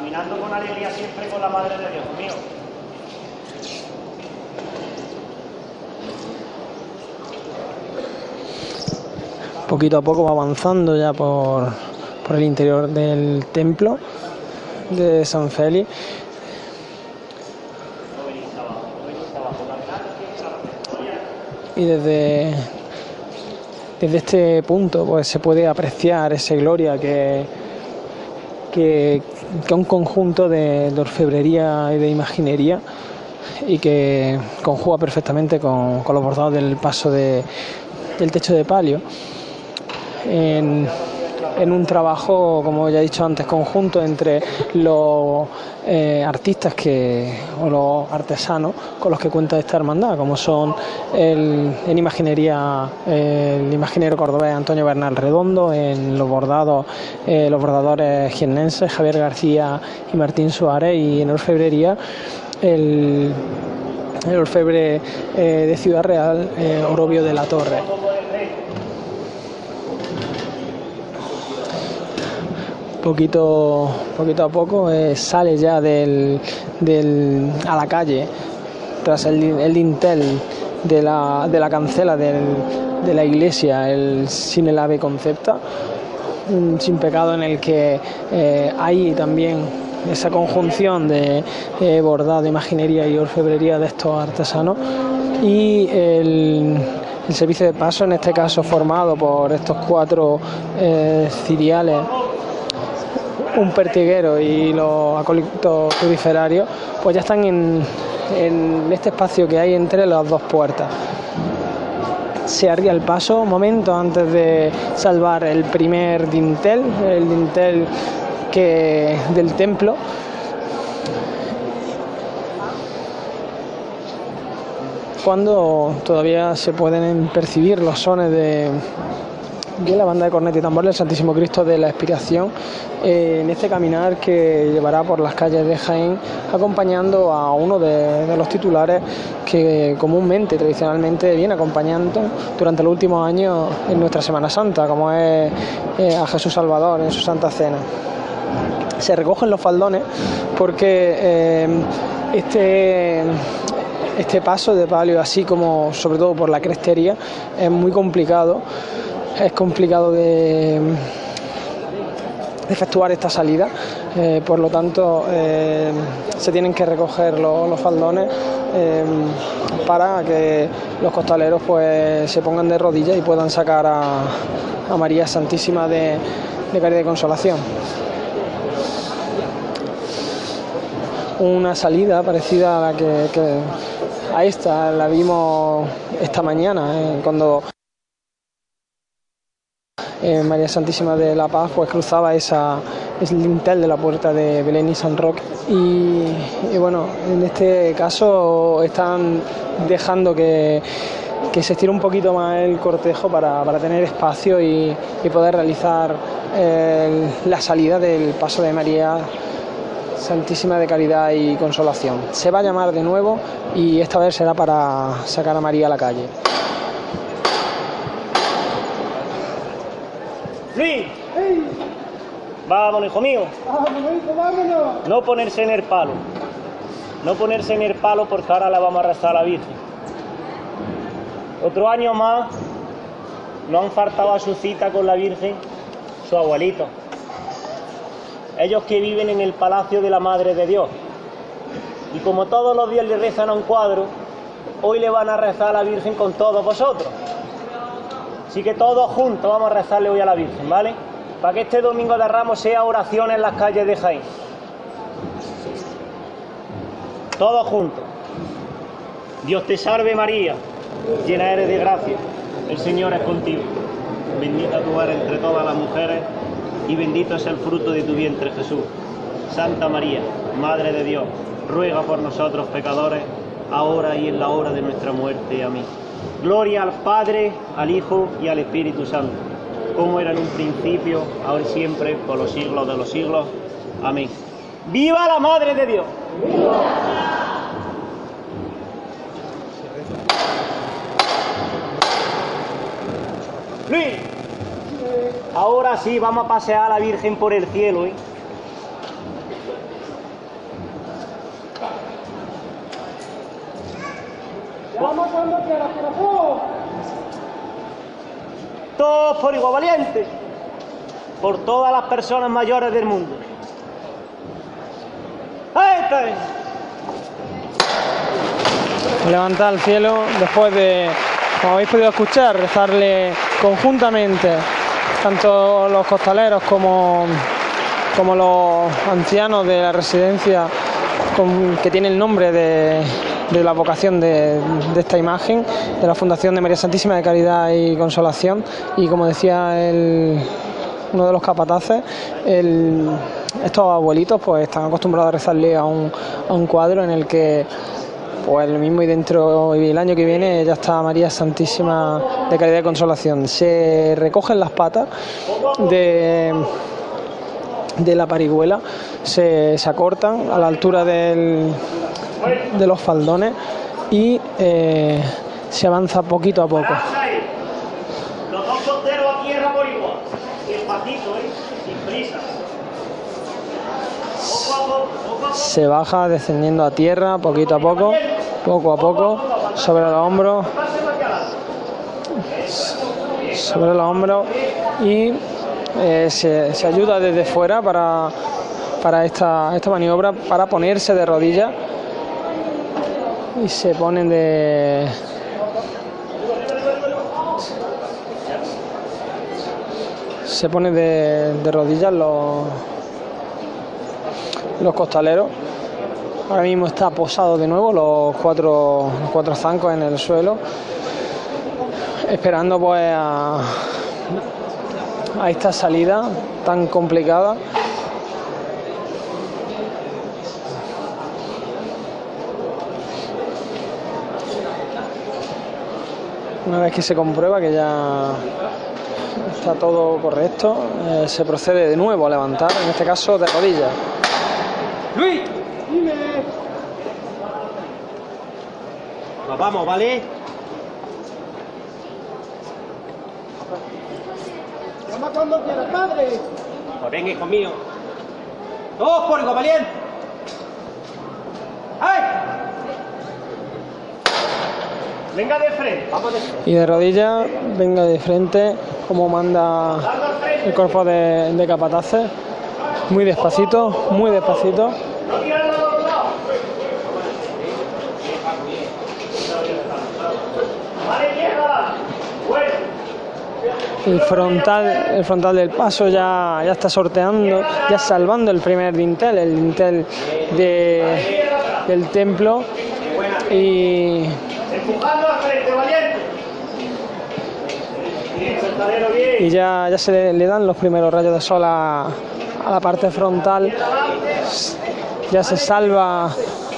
Caminando con alegría siempre con la Madre de Dios mío. Poquito a poco va avanzando ya por, por el interior del templo de San Félix. Y desde, desde este punto pues se puede apreciar esa gloria que, que, un conjunto de, orfebrería y de imaginería y que conjuga perfectamente con, los bordados del paso de, del techo de palio. En un trabajo, como ya he dicho antes, conjunto entre los eh, artistas que, o los artesanos con los que cuenta esta hermandad, como son el, en imaginería el imaginero cordobés Antonio Bernal Redondo, en los bordados eh, los bordadores jiennenses Javier García y Martín Suárez y en orfebrería el, orfebre eh, de Ciudad Real, Orobio de la Torre. Poquito, poquito a poco eh, sale ya del, del, a la calle tras el, el dintel de la, de la cancela de la iglesia, el sin el ave concepta, un sin pecado en el que eh, hay también esa conjunción de eh, bordado, imaginería y orfebrería de estos artesanos y el, el servicio de paso, en este caso formado por estos cuatro eh, ciriales un pertiguero y los acólitos periferarios, pues ya están en, este espacio que hay entre las dos puertas. Se haría el paso un momento antes de salvar el primer dintel, el dintel que, del templo. Cuando todavía se pueden percibir los sones de, de la banda de cornet y tambor del Santísimo Cristo de la Expiración eh, en este caminar que llevará por las calles de Jaén acompañando a uno de, los titulares que comúnmente, tradicionalmente viene acompañando durante los últimos años en nuestra Semana Santa, como es eh, a Jesús Salvador en su Santa Cena. Se recogen los faldones porque eh, este este paso de palio, así como sobre todo por la crestería, es muy complicado es complicado de, efectuar esta salida, eh, por lo tanto eh, se tienen que recoger los, faldones eh, para que los costaleros pues se pongan de rodillas y puedan sacar a, María Santísima de, de Caridad y Consolación. Una salida parecida a la que, a esta la vimos esta mañana cuando eh, María Santísima de la Paz pues cruzaba esa, ese lintel de la puerta de Belén y San Roque. Y, bueno, en este caso están dejando que, se estire un poquito más el cortejo para, tener espacio y, poder realizar eh, la salida del paso de María Santísima de Caridad y Consolación. Se va a llamar de nuevo y esta vez será para sacar a María a la calle. Luis. Vámonos, hijo mío. No ponerse en el palo. No ponerse en el palo porque ahora la vamos a rezar a la Virgen. Otro año más no han faltado a su cita con la Virgen su abuelito. ellos que viven en el palacio de la Madre de Dios. Y como todos los días le rezan a un cuadro, hoy le van a rezar a la Virgen con todos vosotros. Así que todos juntos vamos a rezarle hoy a la Virgen, ¿vale? Para que este domingo de Ramos sea oración en las calles de Jaén. Todos juntos. Dios te salve María, llena eres de gracia, el Señor es contigo. Bendita tú eres entre todas las mujeres y bendito es el fruto de tu vientre Jesús. Santa María, Madre de Dios, ruega por nosotros pecadores, ahora y en la hora de nuestra muerte. Amén. Gloria al Padre, al Hijo y al Espíritu Santo, como era en un principio, ahora y siempre, por los siglos de los siglos. Amén. ¡Viva la Madre de Dios! Luis, ahora sí vamos a pasear a la Virgen por el cielo. ¿eh? Vamos cuando quieras, corazón. Todos por igual valiente, por todas las personas mayores del mundo. ¡Ahí está! Levanta al cielo después de, como habéis podido escuchar, rezarle conjuntamente tanto los costaleros como, como los ancianos de la residencia con, que tiene el nombre de, de la vocación de, esta imagen, de la Fundación de María Santísima de Caridad y Consolación. Y como decía el, uno de los capataces, estos abuelitos pues están acostumbrados a rezarle a un, a un cuadro en el que pues el mismo y dentro y el año que viene ya está María Santísima de Caridad y Consolación. Se recogen las patas de, de la parihuela, se, se acortan a la altura del, de los faldones y eh, se avanza poquito a poco. Se baja descendiendo a tierra poquito a poco, poco a poco, sobre los hombros, sobre los hombros y eh, se, se, ayuda desde fuera para, para esta, esta maniobra, para ponerse de rodillas y se ponen de se pone de, de rodillas los los costaleros. Ahora mismo está posado de nuevo los cuatro cuatro zancos en el suelo esperando pues a, a esta salida tan complicada Una vez que se comprueba que ya está todo correcto, eh, se procede de nuevo a levantar, en este caso de rodillas. Luis, dime. Nos vamos, ¿vale? Llama cuando quieras, padre. Pues venga, hijo mío. Todos por valiente. ¡Ay! Venga de frente, vamos de frente. Y de rodillas, venga de frente, como manda el cuerpo de, de capataces. Muy despacito, muy despacito. El frontal, el frontal del paso ya, ya está sorteando, ya salvando el primer dintel, el dintel de, del templo. Y y ya, ya se le, dan los primeros rayos de sol a, a, la parte frontal. Ya se salva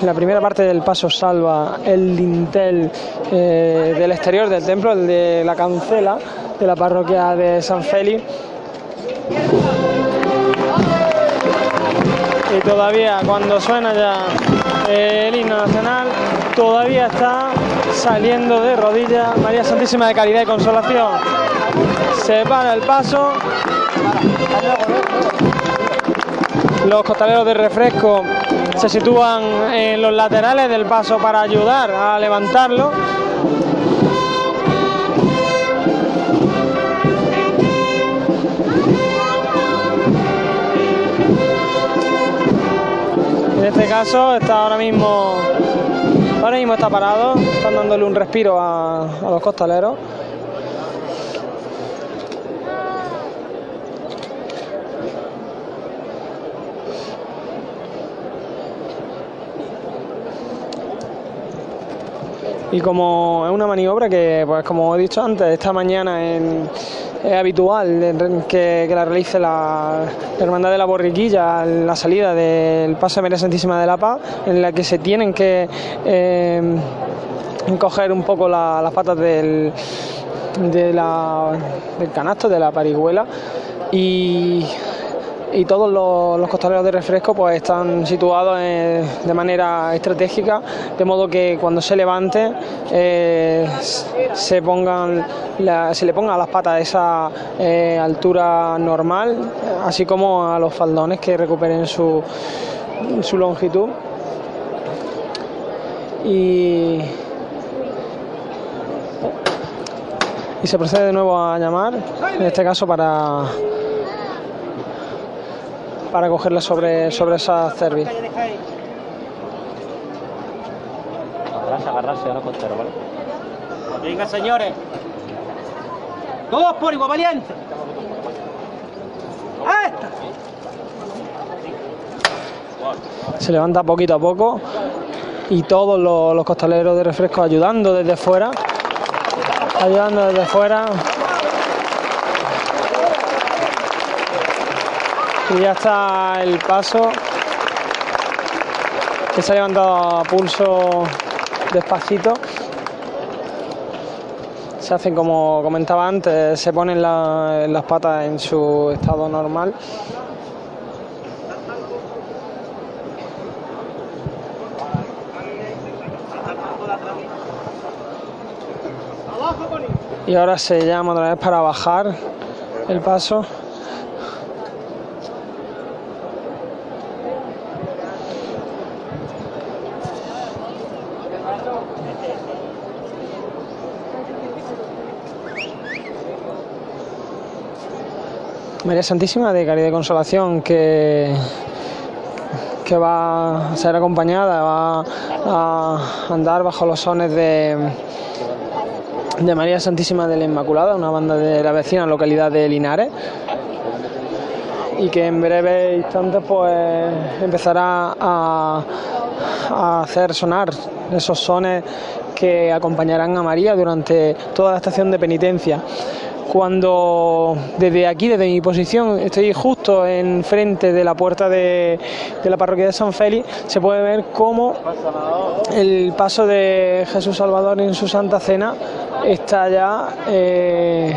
la primera parte del paso salva el dintel eh, del exterior del templo el de la cancela de la parroquia de San Félix. Y todavía cuando suena ya el himno nacional todavía está saliendo de rodillas María Santísima de Caridad y Consolación. Se para el paso. Los costaleros de refresco se sitúan en los laterales del paso para ayudar a levantarlo. En este caso está ahora mismo, ahora mismo está parado, están dándole un respiro a, a los costaleros. Y como es una maniobra que, pues como he dicho antes, esta mañana es habitual que, la realice la, Hermandad de la Borriquilla la salida del Paso de María Santísima de la Paz, en la que se tienen que eh, coger un poco las patas del, del canasto, de la parihuela. Y y todos los, costaleros de refresco pues están situados de manera estratégica de modo que cuando se levante eh, se pongan se le ponga a las patas esa eh, altura normal así como a los faldones que recuperen su, su longitud. Y y se procede de nuevo a llamar en este caso para para cogerla sobre, sobre esa cerviz. Agarrarse, agarrarse a los costeros, ¿vale? Venga, señores. Todos por igual valiente. ¡Esta! Se levanta poquito a poco y todos los, los costaleros de refresco ayudando desde fuera. Ayudando desde fuera. Y ya está el paso que se ha levantado a pulso despacito. Se hacen como comentaba antes, se ponen las patas en su estado normal. Y ahora se llama otra vez para bajar el paso. María Santísima de Caridad y Consolación que, que va a ser acompañada, va a andar bajo los sones de, de María Santísima de la Inmaculada, una banda de la vecina localidad de Linares y que en breve instantes pues empezará a, a hacer sonar esos sones que acompañarán a María durante toda la estación de penitencia cuando desde aquí, desde mi posición, estoy justo enfrente de la puerta de, la parroquia de San Félix, se puede ver cómo el paso de Jesús Salvador en su Santa Cena está ya eh,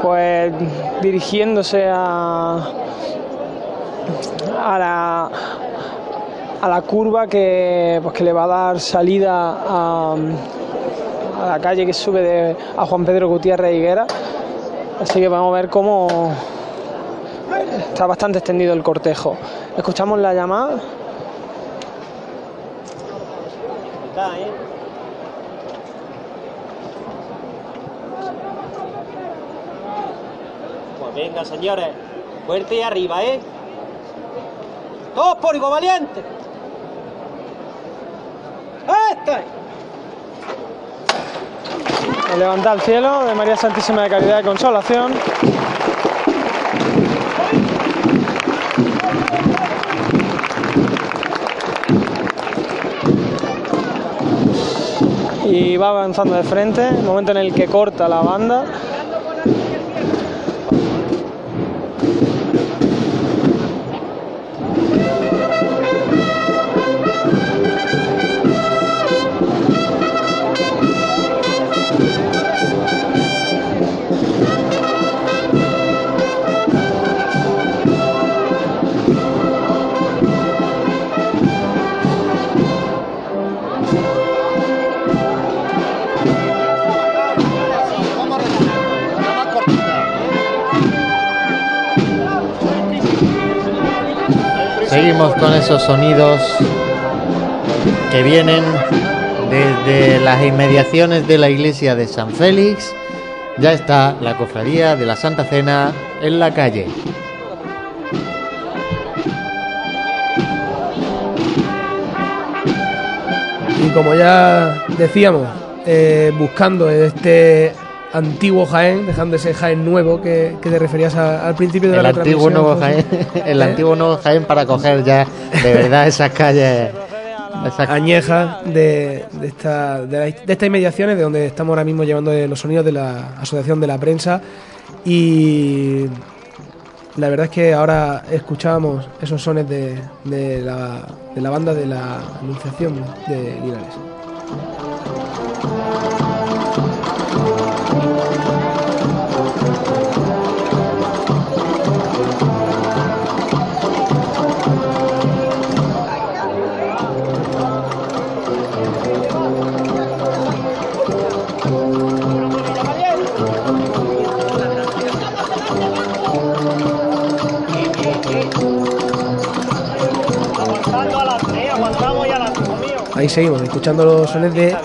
pues dirigiéndose a, a la a la curva que, pues, que le va a dar salida a, la calle que sube de, a Juan Pedro Gutiérrez Higuera Así que vamos a ver cómo está bastante extendido el cortejo. Escuchamos la llamada. Pues venga, señores, fuerte y arriba, ¿eh? ¡Todos por igual valiente! ¡Este! Levanta al cielo de María Santísima de Caridad y Consolación. Y va avanzando de frente, el momento en el que corta la banda Seguimos con esos sonidos que vienen desde las inmediaciones de la iglesia de San Félix. Ya está la cofradía de la Santa Cena en la calle. Y como ya decíamos, eh, buscando este antiguo Jaén, dejando ese Jaén nuevo que, te referías al principio de el la antiguo nuevo Jaén, El ¿Eh? antiguo nuevo Jaén para coger ya de verdad esas calles añejas de, de, esta, de, estas inmediaciones, de donde estamos ahora mismo llevando los sonidos de la Asociación de la Prensa. Y la verdad es que ahora escuchábamos esos sones de, de, la, de la banda de la Anunciación de Linares. Ahí seguimos, escuchando los sones de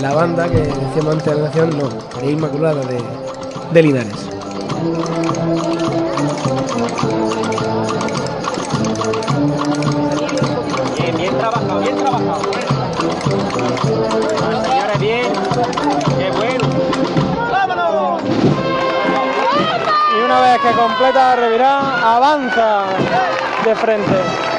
la banda que decíamos antes de la nación, no, Inmaculada de, de Linares. Bien, trabajado, bien trabajado. Y una vez que completa la revirada, avanza de frente.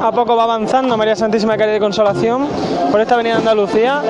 A poco va avanzando María Santísima Caridad de Consolación por esta avenida Andalucía.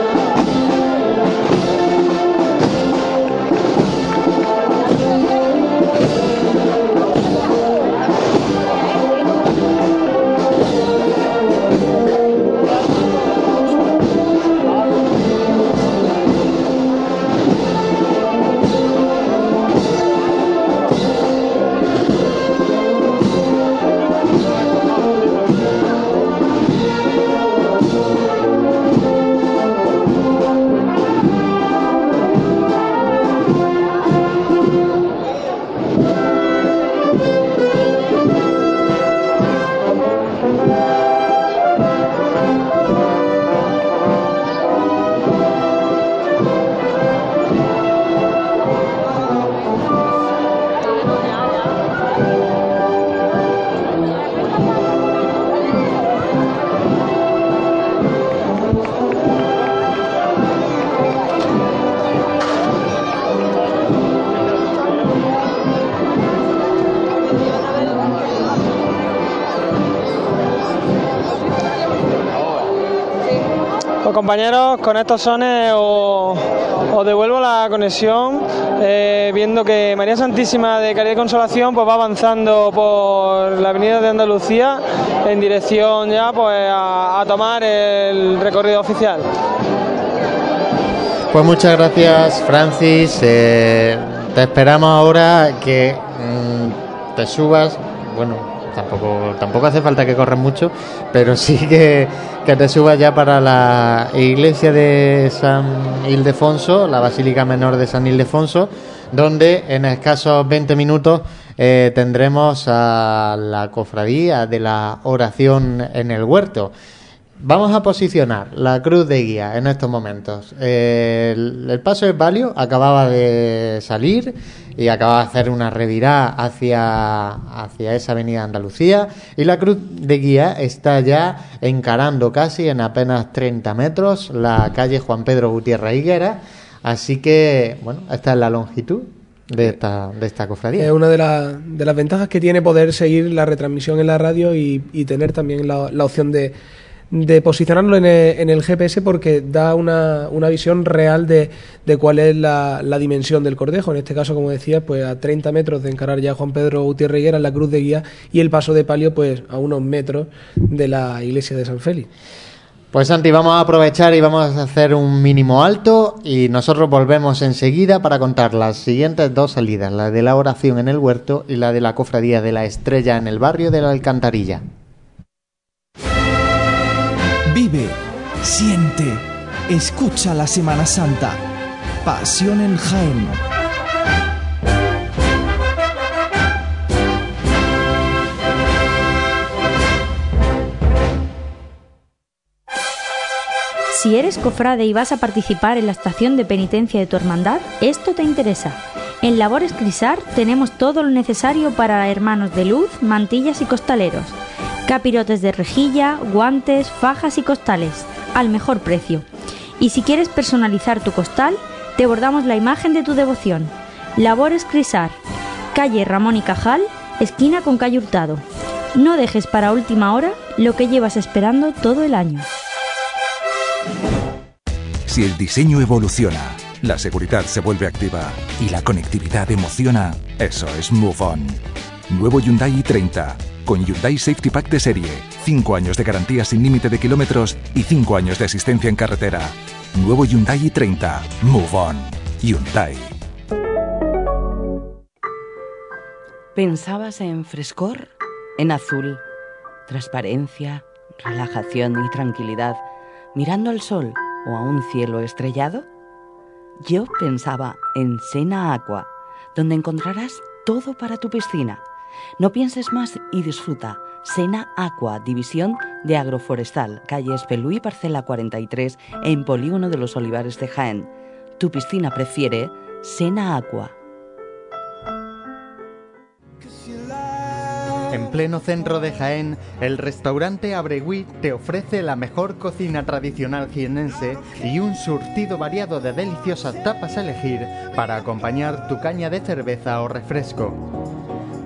Compañeros, con estos sones os, devuelvo la conexión, eh, viendo que María Santísima de Caridad y Consolación pues, va avanzando por la avenida de Andalucía en dirección ya pues, a, tomar el recorrido oficial. Pues muchas gracias Francis, eh, te esperamos ahora que mm, te subas, bueno, tampoco, tampoco hace falta que corras mucho, pero sí que, te subas ya para la iglesia de San Ildefonso, la Basílica Menor de San Ildefonso, donde en escasos 20 minutos eh, tendremos a la cofradía de la oración en el huerto. Vamos a posicionar la cruz de guía en estos momentos. el, paso de palio acababa de salir y acaba de hacer una revirada hacia, hacia esa avenida Andalucía y la cruz de guía está ya encarando casi en apenas 30 metros la calle Juan Pedro Gutiérrez Higuera. Así que, bueno, esta es la longitud de esta, de esta cofradía. Es una de, de las ventajas que tiene poder seguir la retransmisión en la radio y, tener también la, opción de, de posicionarlo en el, GPS porque da una, una visión real de, de cuál es la, la, dimensión del cortejo. En este caso, como decía, pues a 30 metros de encarar ya Juan Pedro Gutiérrez en la cruz de guía y el paso de palio pues a unos metros de la iglesia de San Félix. Pues Santi, vamos a aprovechar y vamos a hacer un mínimo alto y nosotros volvemos enseguida para contar las siguientes dos salidas, la de la oración en el huerto y la de la cofradía de la estrella en el barrio de la Alcantarilla. Siente, escucha la Semana Santa. Pasión en Jaén. Si eres cofrade y vas a participar en la estación de penitencia de tu hermandad, esto te interesa. En Labores Crisar tenemos todo lo necesario para hermanos de luz, mantillas y costaleros. Capirotes de rejilla, guantes, fajas y costales, al mejor precio. Y si quieres personalizar tu costal, te bordamos la imagen de tu devoción. Labores Crisar, calle Ramón y Cajal, esquina con calle Hurtado. No dejes para última hora lo que llevas esperando todo el año. Si el diseño evoluciona, la seguridad se vuelve activa y la conectividad emociona, eso es Move On. Nuevo Hyundai i30 con Hyundai Safety Pack de serie, 5 años de garantía sin límite de kilómetros y 5 años de asistencia en carretera. Nuevo Hyundai i30. Move On. Hyundai. ¿Pensabas en frescor? En azul, transparencia, relajación y tranquilidad, mirando al sol o a un cielo estrellado? Yo pensaba en Sena Aqua, donde encontrarás todo para tu piscina. No pienses más y disfruta. Sena Aqua, división de agroforestal, calle Espelú parcela 43, en Polígono de los Olivares de Jaén. Tu piscina prefiere Sena Aqua. En pleno centro de Jaén, el restaurante Abregui te ofrece la mejor cocina tradicional jienense y un surtido variado de deliciosas tapas a elegir para acompañar tu caña de cerveza o refresco.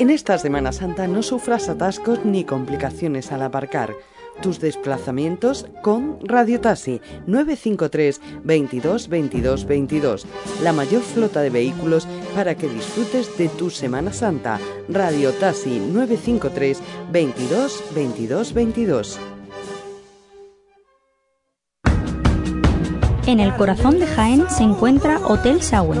En esta Semana Santa no sufras atascos ni complicaciones al aparcar tus desplazamientos con Radio Taxi 953 22 22 22. La mayor flota de vehículos para que disfrutes de tu Semana Santa. Radio Taxi 953 22 22 22. En el corazón de Jaén se encuentra Hotel Sauen,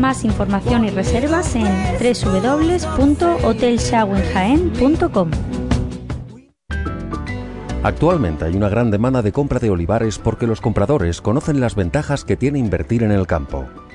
Más información y reservas en www.hotelshawenjaen.com. Actualmente hay una gran demanda de compra de olivares porque los compradores conocen las ventajas que tiene invertir en el campo.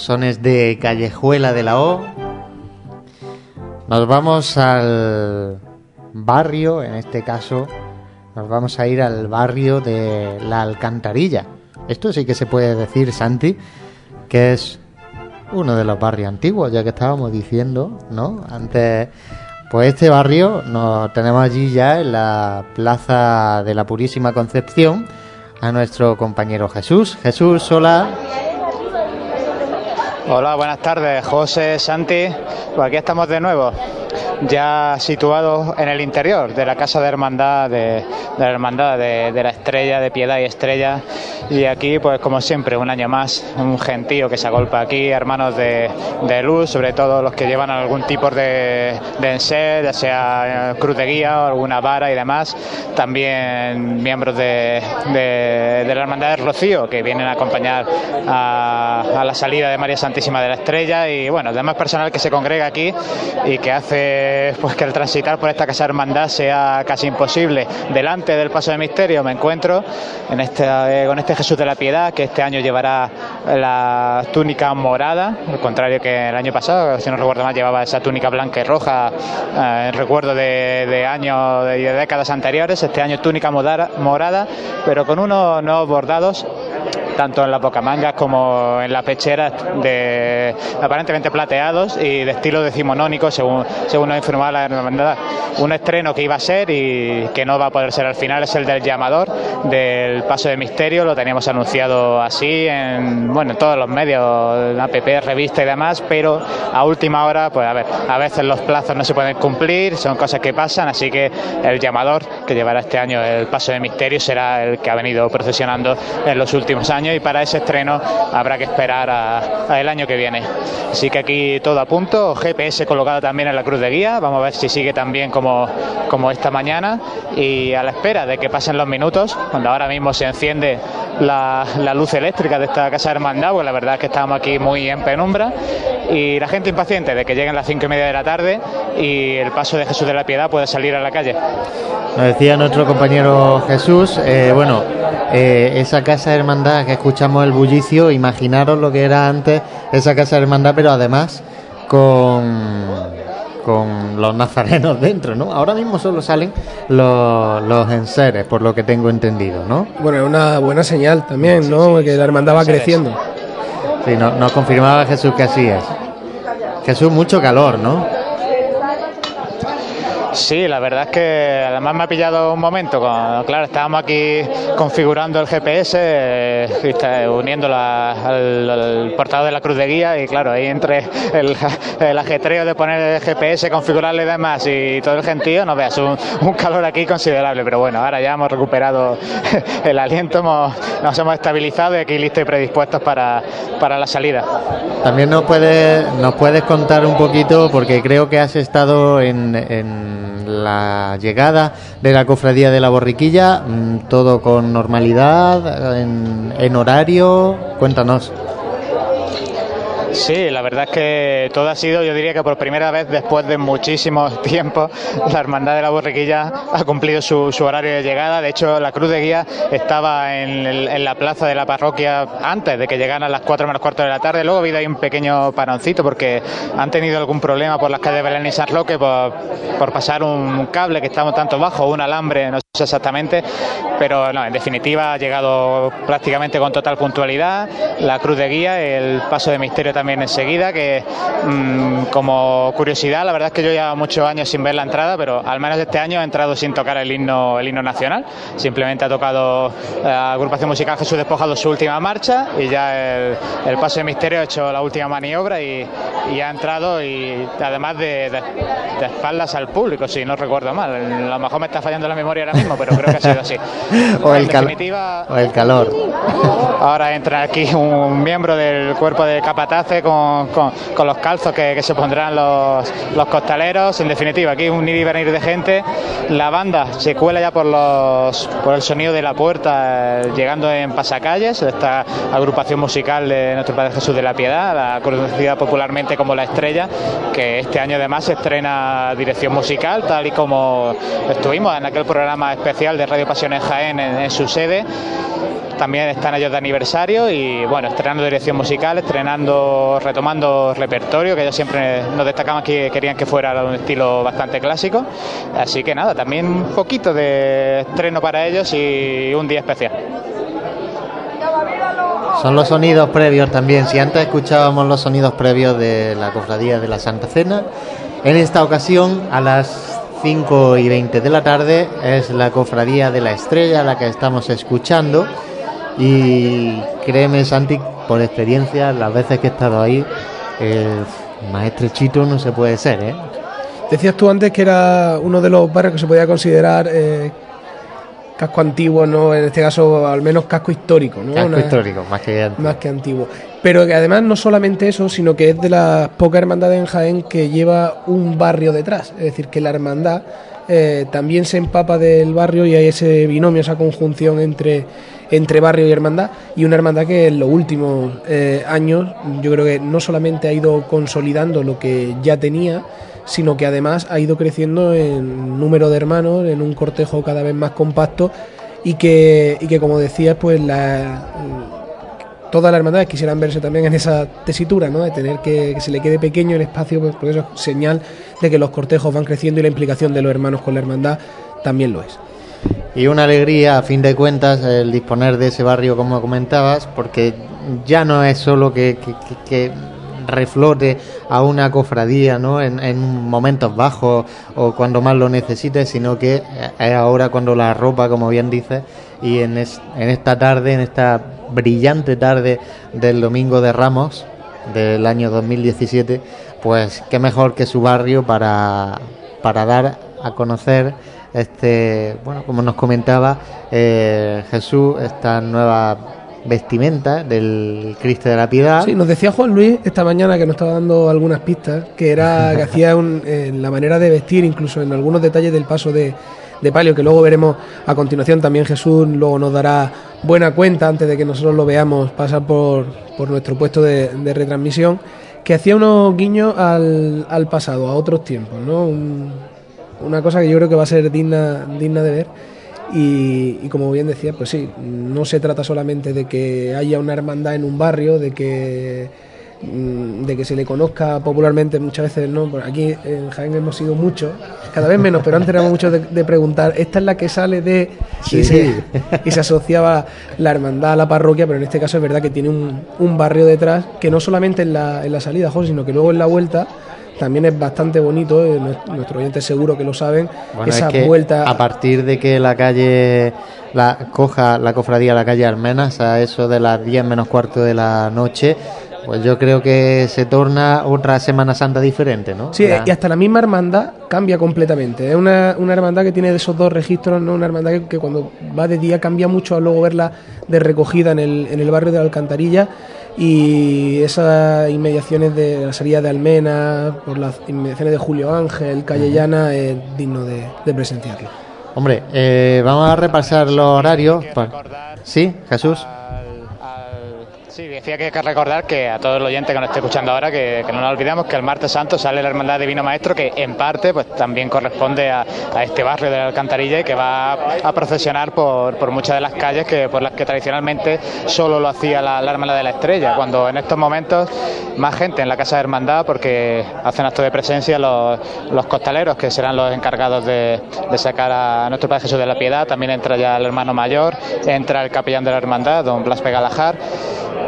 Sones de Callejuela de la O. Nos vamos al barrio, en este caso, nos vamos a ir al barrio de La Alcantarilla. Esto sí que se puede decir, Santi, que es uno de los barrios antiguos, ya que estábamos diciendo, ¿no? Antes, pues este barrio nos tenemos allí ya en la Plaza de la Purísima Concepción a nuestro compañero Jesús. Jesús, hola. Hola, buenas tardes, José, Santi. Pues aquí estamos de nuevo ya situados en el interior de la Casa de Hermandad, de, la Hermandad de, la Estrella, de Piedad y Estrella. Y aquí, pues como siempre, un año más, un gentío que se agolpa aquí, hermanos de, luz, sobre todo los que llevan algún tipo de, de enser, ya sea cruz de guía o alguna vara y demás. También miembros de, la Hermandad del Rocío, que vienen a acompañar a, a la salida de María Santísima de la Estrella. Y bueno, demás personal que se congrega aquí y que hace pues que el transitar por esta casa hermandad sea casi imposible. Delante del paso de misterio me encuentro en este, eh, con este Jesús de la Piedad que este año llevará la túnica morada, al contrario que el año pasado, si no recuerdo mal, llevaba esa túnica blanca y roja eh, en recuerdo de, años y de, décadas anteriores. Este año túnica morada, pero con unos nuevos bordados tanto en las bocamangas como en las pecheras aparentemente plateados y de estilo decimonónico según, según nos informaba la hermandad. Un estreno que iba a ser y que no va a poder ser al final es el del llamador del paso de misterio, lo teníamos anunciado así en bueno en todos los medios, app, revista y demás, pero a última hora, pues a ver, a veces los plazos no se pueden cumplir, son cosas que pasan, así que el llamador que llevará este año el paso de misterio será el que ha venido procesionando en los últimos años y para ese estreno habrá que esperar a, el año que viene. Así que aquí todo a punto, GPS colocado también en la cruz de guía, vamos a ver si sigue también como, como esta mañana y a la espera de que pasen los minutos, cuando ahora mismo se enciende la, luz eléctrica de esta casa de hermandad, pues la verdad es que estamos aquí muy en penumbra y la gente impaciente de que lleguen las cinco y media de la tarde y el paso de Jesús de la Piedad pueda salir a la calle. Nos decía nuestro compañero Jesús, eh, bueno, eh, esa casa de hermandad que escuchamos el bullicio, imaginaros lo que era antes esa casa de hermandad, pero además con con los nazarenos dentro, ¿no? Ahora mismo solo salen los, los enseres, por lo que tengo entendido, ¿no? Bueno, es una buena señal también, ¿no? que la hermandad va creciendo. Sí, nos confirmaba Jesús que así es. Jesús, mucho calor, ¿no? Sí, la verdad es que además me ha pillado un momento, claro, estábamos aquí configurando el GPS, eh, uniéndolo al, portador de la cruz de guía y claro, ahí entre el, ajetreo de poner el GPS, configurarle y demás y todo el gentío, no veas, un, calor aquí considerable, pero bueno, ahora ya hemos recuperado el aliento, nos hemos estabilizado y aquí listos y predispuestos para, para la salida. También nos puedes, nos puedes contar un poquito, porque creo que has estado en la llegada de la cofradía de la borriquilla, mm, todo con normalidad, en, en horario, cuéntanos. Sí, la verdad es que todo ha sido, yo diría que por primera vez después de muchísimo tiempo, la Hermandad de la Borriquilla ha cumplido su, horario de llegada. De hecho, la Cruz de Guía estaba en, la plaza de la parroquia antes de que llegaran las 4 menos cuarto de la tarde. Luego ha habido ahí un pequeño paroncito porque han tenido algún problema por las calles de Belén y San Roque por, por pasar un cable que estamos tanto bajo, un alambre, no sé exactamente, pero no, en definitiva ha llegado prácticamente con total puntualidad. La Cruz de Guía, el paso de misterio también enseguida, que mm, como curiosidad, la verdad es que yo llevo muchos años sin ver la entrada, pero al menos este año he entrado sin tocar el himno, el himno nacional. Simplemente ha tocado la agrupación musical Jesús Despojado su última marcha y ya el, paso de misterio ha hecho la última maniobra y, ha entrado y además de, espaldas al público, si no recuerdo mal. A lo mejor me está fallando la memoria ahora mismo, pero creo que ha sido así. o, el o el calor. Ahora entra aquí un miembro del cuerpo de capataz con, con, los calzos que, se pondrán los, los, costaleros. En definitiva, aquí un ir y venir de gente. La banda se cuela ya por, los, por el sonido de la puerta, eh, llegando en pasacalles, esta agrupación musical de nuestro Padre Jesús de la Piedad, la conocida popularmente como La Estrella, que este año además estrena dirección musical, tal y como estuvimos en aquel programa especial de Radio Pasión en Jaén en su sede también están ellos de aniversario y bueno, estrenando dirección musical, estrenando, retomando repertorio, que ellos siempre nos destacaban que querían que fuera un estilo bastante clásico. Así que nada, también un poquito de estreno para ellos y un día especial. Son los sonidos previos también. Si antes escuchábamos los sonidos previos de la cofradía de la Santa Cena, en esta ocasión a las 5 y 20 de la tarde es la cofradía de la estrella la que estamos escuchando y créeme, Santi, por experiencia, las veces que he estado ahí, el más estrechito no se puede ser, ¿eh? Decías tú antes que era uno de los barrios que se podía considerar eh, casco antiguo, ¿no? En este caso, al menos casco histórico, ¿no? Casco histórico, más que antiguo. Más que antiguo. Pero que además no solamente eso, sino que es de las pocas hermandades en Jaén que lleva un barrio detrás. Es decir, que la hermandad eh, también se empapa del barrio y hay ese binomio, esa conjunción entre entre barrio y hermandad, y una hermandad que en los últimos eh, años yo creo que no solamente ha ido consolidando lo que ya tenía, sino que además ha ido creciendo en número de hermanos, en un cortejo cada vez más compacto y que, y que como decías, pues la, todas las hermandades quisieran verse también en esa tesitura, ¿no? de tener que, que se le quede pequeño el espacio, pues, porque eso es señal de que los cortejos van creciendo y la implicación de los hermanos con la hermandad también lo es. Y una alegría, a fin de cuentas, el disponer de ese barrio, como comentabas, porque ya no es solo que, que, reflote a una cofradía ¿no? En, momentos bajos o cuando más lo necesite, sino que es ahora cuando la ropa, como bien dices, y en, en esta tarde, en esta brillante tarde del Domingo de Ramos del año 2017, pues qué mejor que su barrio para, para dar a conocer este, bueno, como nos comentaba eh, Jesús, esta nueva vestimenta del Cristo de la Piedad. Sí, nos decía Juan Luis esta mañana que nos estaba dando algunas pistas, que era que hacía un, la manera de vestir, incluso en algunos detalles del paso de, de palio, que luego veremos a continuación. También Jesús luego nos dará buena cuenta antes de que nosotros lo veamos pasar por, por nuestro puesto de, de retransmisión, que hacía unos guiños al, al pasado, a otros tiempos, ¿no? una cosa que yo creo que va a ser digna, digna de ver. Y, como bien decía, pues sí, no se trata solamente de que haya una hermandad en un barrio, de que mm, de que se le conozca popularmente muchas veces, ¿no? aquí en Jaén hemos sido muchos, cada vez menos, pero antes éramos muchos de, preguntar, esta es la que sale de... Y, se, y, se, asociaba la hermandad a la parroquia, pero en este caso es verdad que tiene un, un barrio detrás, que no solamente en la, en la salida, José, sino que luego en la vuelta también es bastante bonito, eh, nuestro oyente seguro que lo saben, esa vuelta... A partir de que la calle la coja la cofradía la calle Almenas a eso de las 10 menos cuarto de la noche, pues yo creo que se torna otra Semana Santa diferente, ¿no? Sí, y hasta la misma hermandad cambia completamente. Es una, una hermandad que tiene de esos dos registros, ¿no? Una hermandad que, cuando va de día cambia mucho a luego verla de recogida en el, en el barrio de la Alcantarilla y esas inmediaciones de la salida de Almena, por las inmediaciones de Julio Ángel, Calle Llana, es digno de, presenciarlo. Hombre, eh, vamos a repasar los horarios. ¿Sí, Jesús? Sí, decía que hay que recordar que a todos los oyentes que nos esté escuchando ahora, que, no nos olvidemos que el martes santo sale la Hermandad de Vino Maestro, que en parte pues también corresponde a, este barrio de la Alcantarilla y que va a, procesionar por, muchas de las calles que por las que tradicionalmente solo lo hacía la, Hermandad de la Estrella, cuando en estos momentos más gente en la Casa de Hermandad porque hacen acto de presencia los, costaleros que serán los encargados de, sacar a nuestro Padre Jesús de la Piedad, también entra ya el hermano mayor, entra el capellán de la Hermandad, don Blas Pegalajar.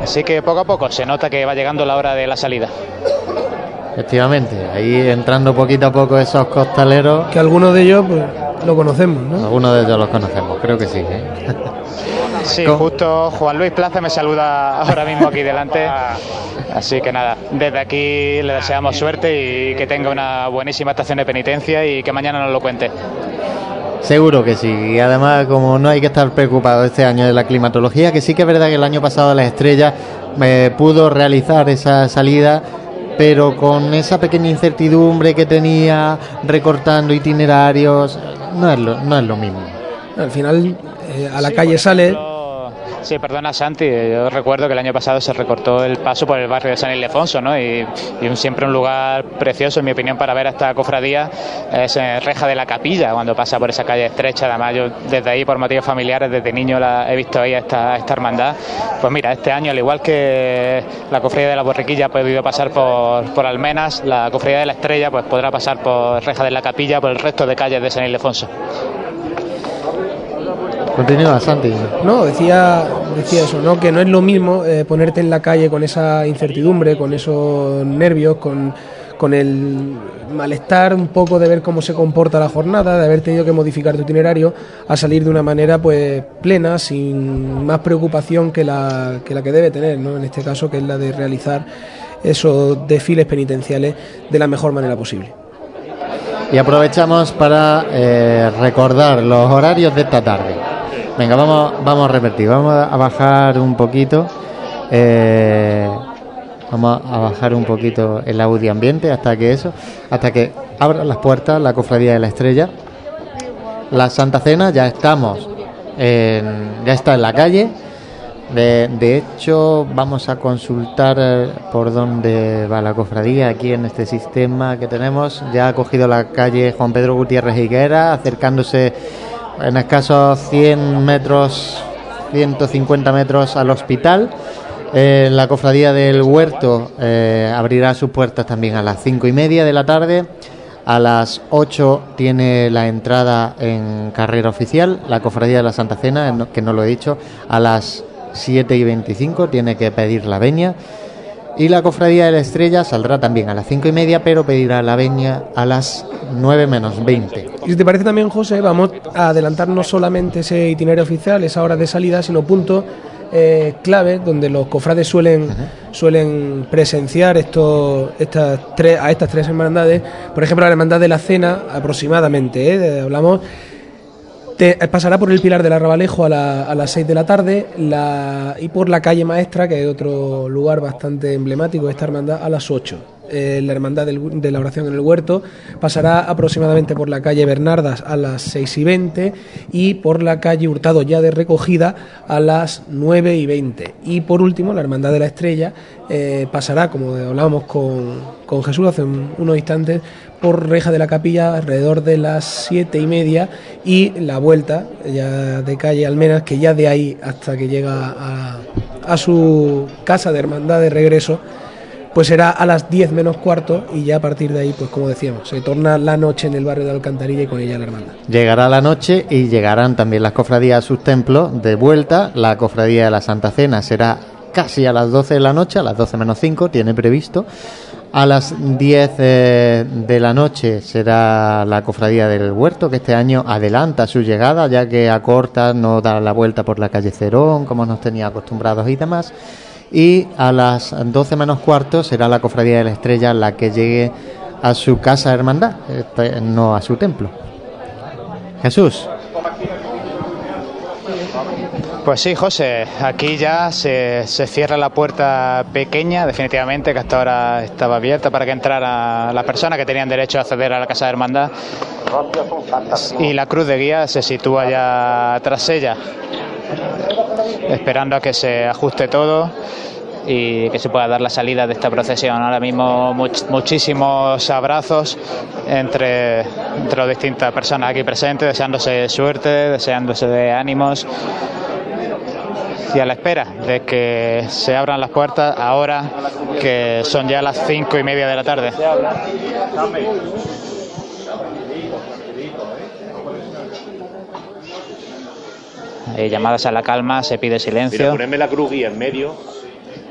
Así que poco a poco se nota que va llegando la hora de la salida. Efectivamente, ahí entrando poquito a poco esos costaleros. Que algunos de ellos pues, lo conocemos, ¿no? Algunos de ellos los conocemos, creo que sí. ¿eh? Sí, justo Juan Luis Plaza me saluda ahora mismo aquí delante. Así que nada, desde aquí le deseamos suerte y que tenga una buenísima estación de penitencia y que mañana nos lo cuente. Seguro que sí. Y además, como no hay que estar preocupado este año de la climatología, que sí que es verdad que el año pasado la estrella me pudo realizar esa salida, pero con esa pequeña incertidumbre que tenía, recortando itinerarios, no es lo, no es lo mismo. Al final, eh, a la calle sale Sí, perdona Santi, yo recuerdo que el año pasado se recortó el paso por el barrio de San Ildefonso, ¿no? Y, siempre un lugar precioso, en mi opinión, para ver esta cofradía es Reja de la Capilla, cuando pasa por esa calle estrecha. Además, yo desde ahí, por motivos familiares, desde niño la he visto ahí esta, esta hermandad. Pues mira, este año, al igual que la cofradía de la Borriquilla ha podido pasar por, por Almenas, la cofradía de la Estrella pues podrá pasar por Reja de la Capilla, por el resto de calles de San Ildefonso. Continúa, Santi. No, decía, decía eso, ¿no? Que no es lo mismo eh, ponerte en la calle con esa incertidumbre, con esos nervios, con, con el malestar un poco de ver cómo se comporta la jornada, de haber tenido que modificar tu itinerario, a salir de una manera pues plena, sin más preocupación que la que, la que debe tener, ¿no? En este caso, que es la de realizar esos desfiles penitenciales de la mejor manera posible. Y aprovechamos para eh, recordar los horarios de esta tarde. Venga, vamos, vamos a repetir, vamos a bajar un poquito. Eh, vamos a bajar un poquito el audio ambiente hasta que eso, hasta que abran las puertas la cofradía de la estrella. La Santa Cena ya estamos, ya está en la calle. De, de, hecho, vamos a consultar eh, por dónde va la cofradía aquí en este sistema que tenemos. Ya ha cogido la calle Juan Pedro Gutiérrez Higuera, acercándose en escasos 100 metros, 150 metros al hospital. La cofradía del Huerto eh, abrirá sus puertas también a las 5 y media de la tarde. A las 8 tiene la entrada en carrera oficial. La cofradía de la Santa Cena, que no lo he dicho, a las 7 y 25 tiene que pedir la veña. Y la cofradía de la estrella saldrá también a las cinco y media, pero pedirá la veña a las 9 menos 20. Y si te parece también, José, vamos a adelantar no solamente ese itinerario oficial, esa hora de salida, sino puntos eh, clave donde los cofrades suelen, suelen presenciar estos, estas tres, a estas tres hermandades. Por ejemplo, la hermandad de la cena, aproximadamente, ¿eh? hablamos pasará por el Pilar del Arrabalejo a, a las 6 de la tarde y por la calle Maestra, que es otro lugar bastante emblemático de esta hermandad, a las 8. Eh, la Hermandad de la Oración en el Huerto pasará aproximadamente por la calle Bernardas a las 6 y 20 y por la calle Hurtado ya de recogida a las 9 y 20. Y por último, la Hermandad de la Estrella eh, pasará, como hablábamos con, con Jesús hace unos instantes, por reja de la capilla alrededor de las siete y media y la vuelta ya de calle Almenas, que ya de ahí hasta que llega a, a su casa de hermandad de regreso, pues será a las 10 menos cuarto y ya a partir de ahí, pues como decíamos, se torna la noche en el barrio de Alcantarilla y con ella la hermandad. Llegará la noche y llegarán también las cofradías a sus templos de vuelta. La cofradía de la Santa Cena será casi a las 12 de la noche, a las 12 menos 5, tiene previsto A las 10 eh, de la noche será la cofradía del huerto, que este año adelanta su llegada, ya que a corta no da la vuelta por la calle Cerón, como nos tenía acostumbrados y demás. Y a las 12 menos cuarto será la cofradía de la estrella la que llegue a su casa hermandad, este, no a su templo. Jesús. Pues sí, José, aquí ya se, cierra la puerta pequeña, definitivamente, que hasta ahora estaba abierta para que entrara la persona que tenían derecho a acceder a la Casa de Hermandad. Y la cruz de guía se sitúa ya tras ella, esperando a que se ajuste todo y que se pueda dar la salida de esta procesión. Ahora mismo muchísimos abrazos entre, entre las distintas personas aquí presentes, deseándose suerte, deseándose de ánimos y a la espera de que se abran las puertas ahora que son ya las cinco y media de la tarde. Llamadas a la calma, se pide silencio. Mira, ponerme la cruz en medio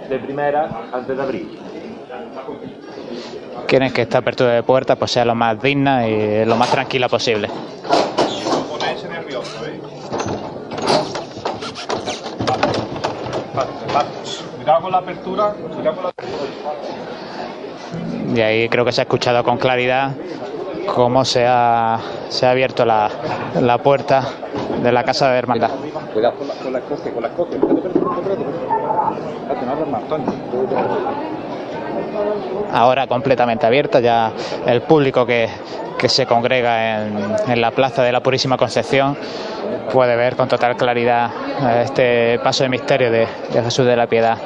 de primera antes de abrir. Quieren que esta apertura de puertas pues, sea lo más digna y lo más tranquila posible. la apertura, Y ahí creo que se ha escuchado con claridad cómo se ha, se ha abierto la, la puerta de la casa de hermandad. Cuidado con la, con la con Ahora completamente abierta, ya el público que, que se congrega en, en la plaza de la Purísima Concepción puede ver con total claridad eh, este paso de misterio de, Jesús de la Piedad,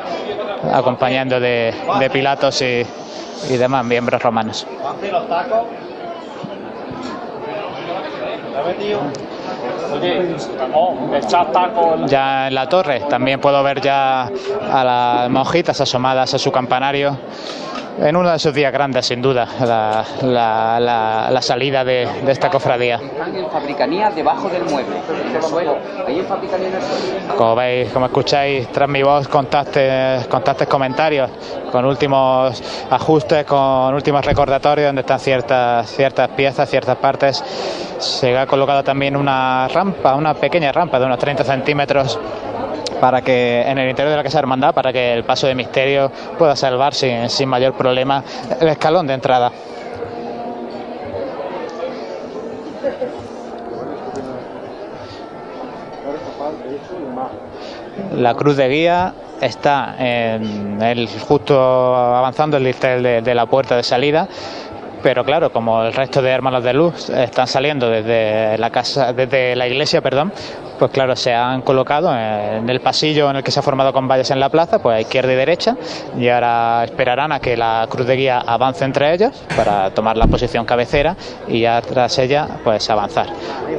acompañando de, Pilatos y, demás miembros romanos. Ya en la torre también puedo ver ya a las monjitas asomadas a su campanario en uno de esos días grandes, sin duda, la, la, salida de, de, esta cofradía. en debajo del mueble, en el suelo. Como veis, como escucháis tras mi voz, contactes, contactes comentarios, con últimos ajustes, con últimos recordatorios donde están ciertas, ciertas piezas, ciertas partes. Se ha colocado también una rampa, una pequeña rampa de unos 30 centímetros para que en el interior de la Casa de Hermandad, para que el paso de misterio pueda salvar sin, mayor problema el escalón de entrada. La cruz de guía está en el, justo avanzando el listel de, de la puerta de salida pero claro, como el resto de hermanos de luz están saliendo desde la casa, desde la iglesia, perdón, pues claro, se han colocado en el pasillo en el que se ha formado con valles en la plaza, pues a izquierda y derecha, y ahora esperarán a que la cruz de guía avance entre ellos para tomar la posición cabecera y ya tras ella, pues avanzar.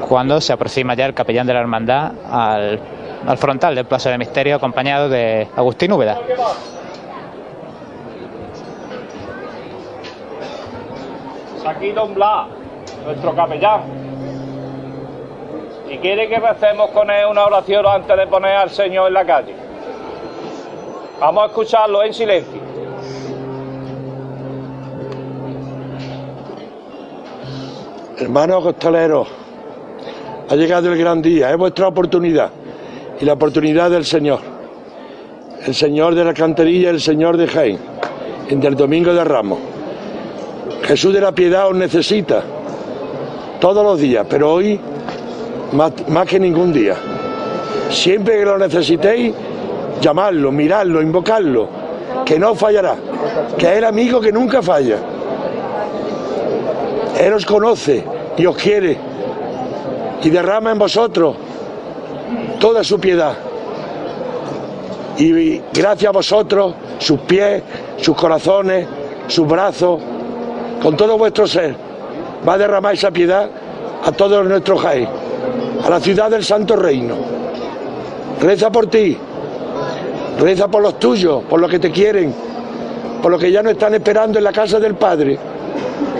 Cuando se aproxima ya el capellán de la hermandad al, al frontal del Plazo de Misterio, acompañado de Agustín Úbeda. Aquí Don Blas, nuestro capellán. Y quiere que recemos con él una oración antes de poner al Señor en la calle. Vamos a escucharlo en silencio. Hermanos costaleros, ha llegado el gran día, es vuestra oportunidad y la oportunidad del Señor. El Señor de la Canterilla, el Señor de Jaén, en el Domingo de Ramos. Jesús de la Piedad os necesita todos los días, pero hoy más, que ningún día. Siempre que lo necesitéis, llamadlo, miradlo, invocarlo, que no fallará, que es el amigo que nunca falla. Él os conoce y os quiere y derrama en vosotros toda su piedad. Y gracias a vosotros, sus pies, sus corazones, sus brazos, con todo vuestro ser, va a derramar esa piedad a todos nuestros Jaén, a la ciudad del Santo Reino. Reza por ti, reza por los tuyos, por los que te quieren, por los que ya no están esperando en la casa del Padre,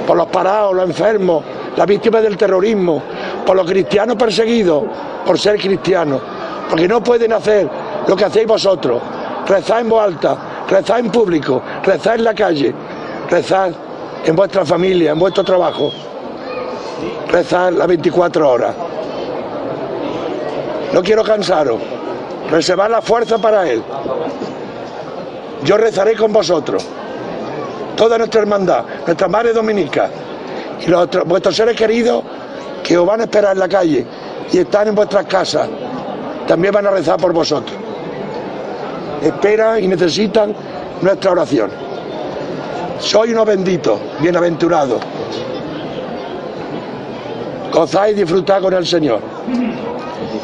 por los parados, los enfermos, las víctimas del terrorismo, por los cristianos perseguidos por ser cristianos, porque no pueden hacer lo que hacéis vosotros, rezar en voz alta, rezar en público, rezar en la calle, rezar en vuestra familia, en vuestro trabajo. Rezar las 24 horas. No quiero cansaros. Reservar la fuerza para Él. Yo rezaré con vosotros. Toda nuestra hermandad, nuestra madre dominica y vuestros seres queridos que os van a esperar en la calle y están en vuestras casas, también van a rezar por vosotros. Esperan y necesitan nuestra oración. Soy unos benditos, bienaventurados. Gozáis y disfrutad con el Señor.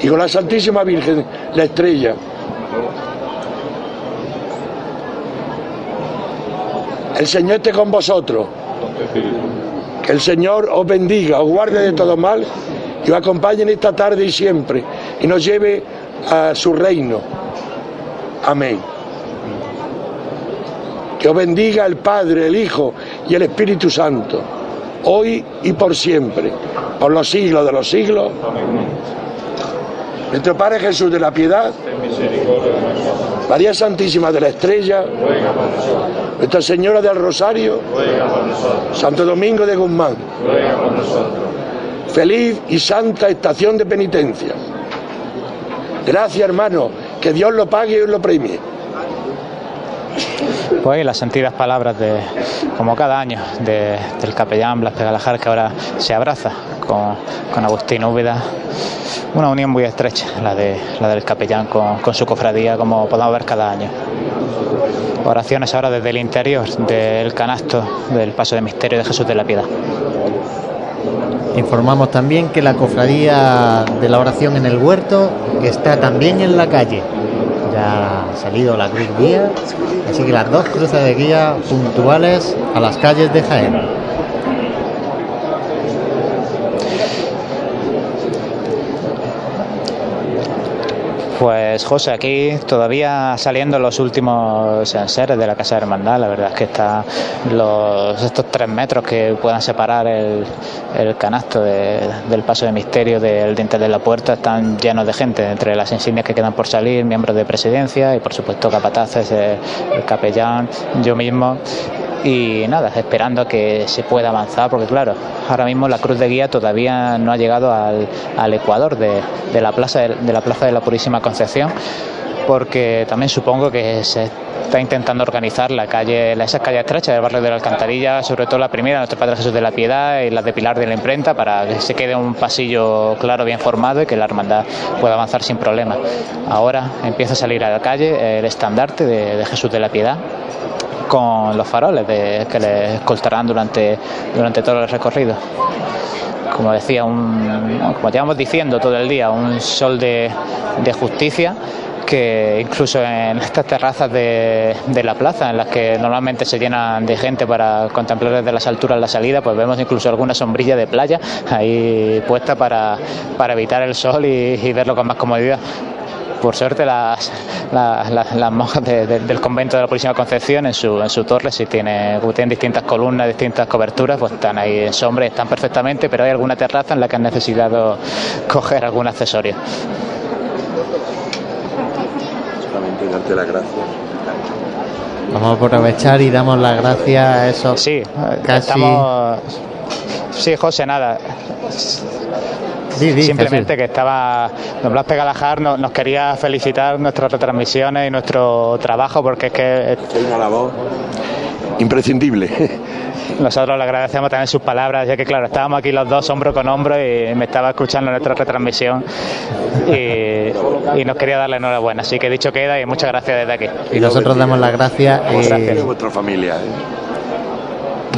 Y con la Santísima Virgen, la estrella. El Señor esté con vosotros. Que el Señor os bendiga, os guarde de todo mal y os acompañe en esta tarde y siempre y nos lleve a su reino. Amén. Que os bendiga el Padre, el Hijo y el Espíritu Santo, hoy y por siempre, por los siglos de los siglos. Nuestro Padre Jesús de la Piedad, María Santísima de la Estrella, Nuestra Señora del Rosario, Santo Domingo de Guzmán. Feliz y santa estación de penitencia. Gracias, hermano, que Dios lo pague y lo premie. Pues las sentidas palabras de, como cada año, del capellán Blas Pegalajar, que ahora se abraza con, con Agustín Úbeda. Una unión muy estrecha, la, de, la del capellán con, con su cofradía, como podemos ver cada año. Oraciones ahora desde el interior del canasto del paso de misterio de Jesús de la Piedad. Informamos también que la cofradía de la oración en el huerto está también en la calle. Ya ha salido la cruz guía, así que las dos cruces de guía puntuales a las calles de Jaén. Pues José, aquí todavía saliendo los últimos enseres de la Casa de Hermandad, la verdad es que está los, estos tres metros que puedan separar el, canasto del paso de misterio del diente de la puerta están llenos de gente, entre las insignias que quedan por salir, miembros de presidencia y por supuesto capataces, el capellán, yo mismo y nada, esperando a que se pueda avanzar, porque claro, ahora mismo la cruz de guía todavía no ha llegado al, al ecuador de, de, la plaza de, la plaza de la Purísima Concepción, porque también supongo que se está intentando organizar la calle, esas calles estrechas del barrio de la Alcantarilla, sobre todo la primera, nuestro Padre Jesús de la Piedad y las de Pilar de la Imprenta, para que se quede un pasillo claro, bien formado y que la hermandad pueda avanzar sin problema. Ahora empieza a salir a la calle el estandarte de Jesús de la Piedad con los faroles de, que le escoltarán durante, durante todo el recorrido. Como decía, un, como llevamos diciendo todo el día, un sol de, justicia que incluso en estas terrazas de, la plaza, en las que normalmente se llenan de gente para contemplar desde las alturas la salida, pues vemos incluso alguna sombrilla de playa ahí puesta para, para evitar el sol y verlo con más comodidad por suerte las, las, monjas del convento de la Purísima Concepción en su, en su torre sí tiene, tienen distintas columnas, distintas coberturas, pues están ahí en sombra, están perfectamente, pero hay alguna terraza en la que han necesitado coger algún accesorio. Solamente darte las gracias. Vamos a aprovechar y damos las gracias a esos. Sí, casi. Sí, José, nada. Simplemente que estaba, don Blas Pegalajar nos, nos, quería felicitar nuestras retransmisiones y nuestro trabajo porque es que... Es una labor imprescindible. Nosotros le agradecemos también sus palabras, ya que claro, estábamos aquí los dos hombro con hombro y me estaba escuchando nuestra retransmisión y, y nos quería darle enhorabuena. Así que dicho queda y muchas gracias desde aquí. Y nosotros damos las gracias. Y... vuestra familia.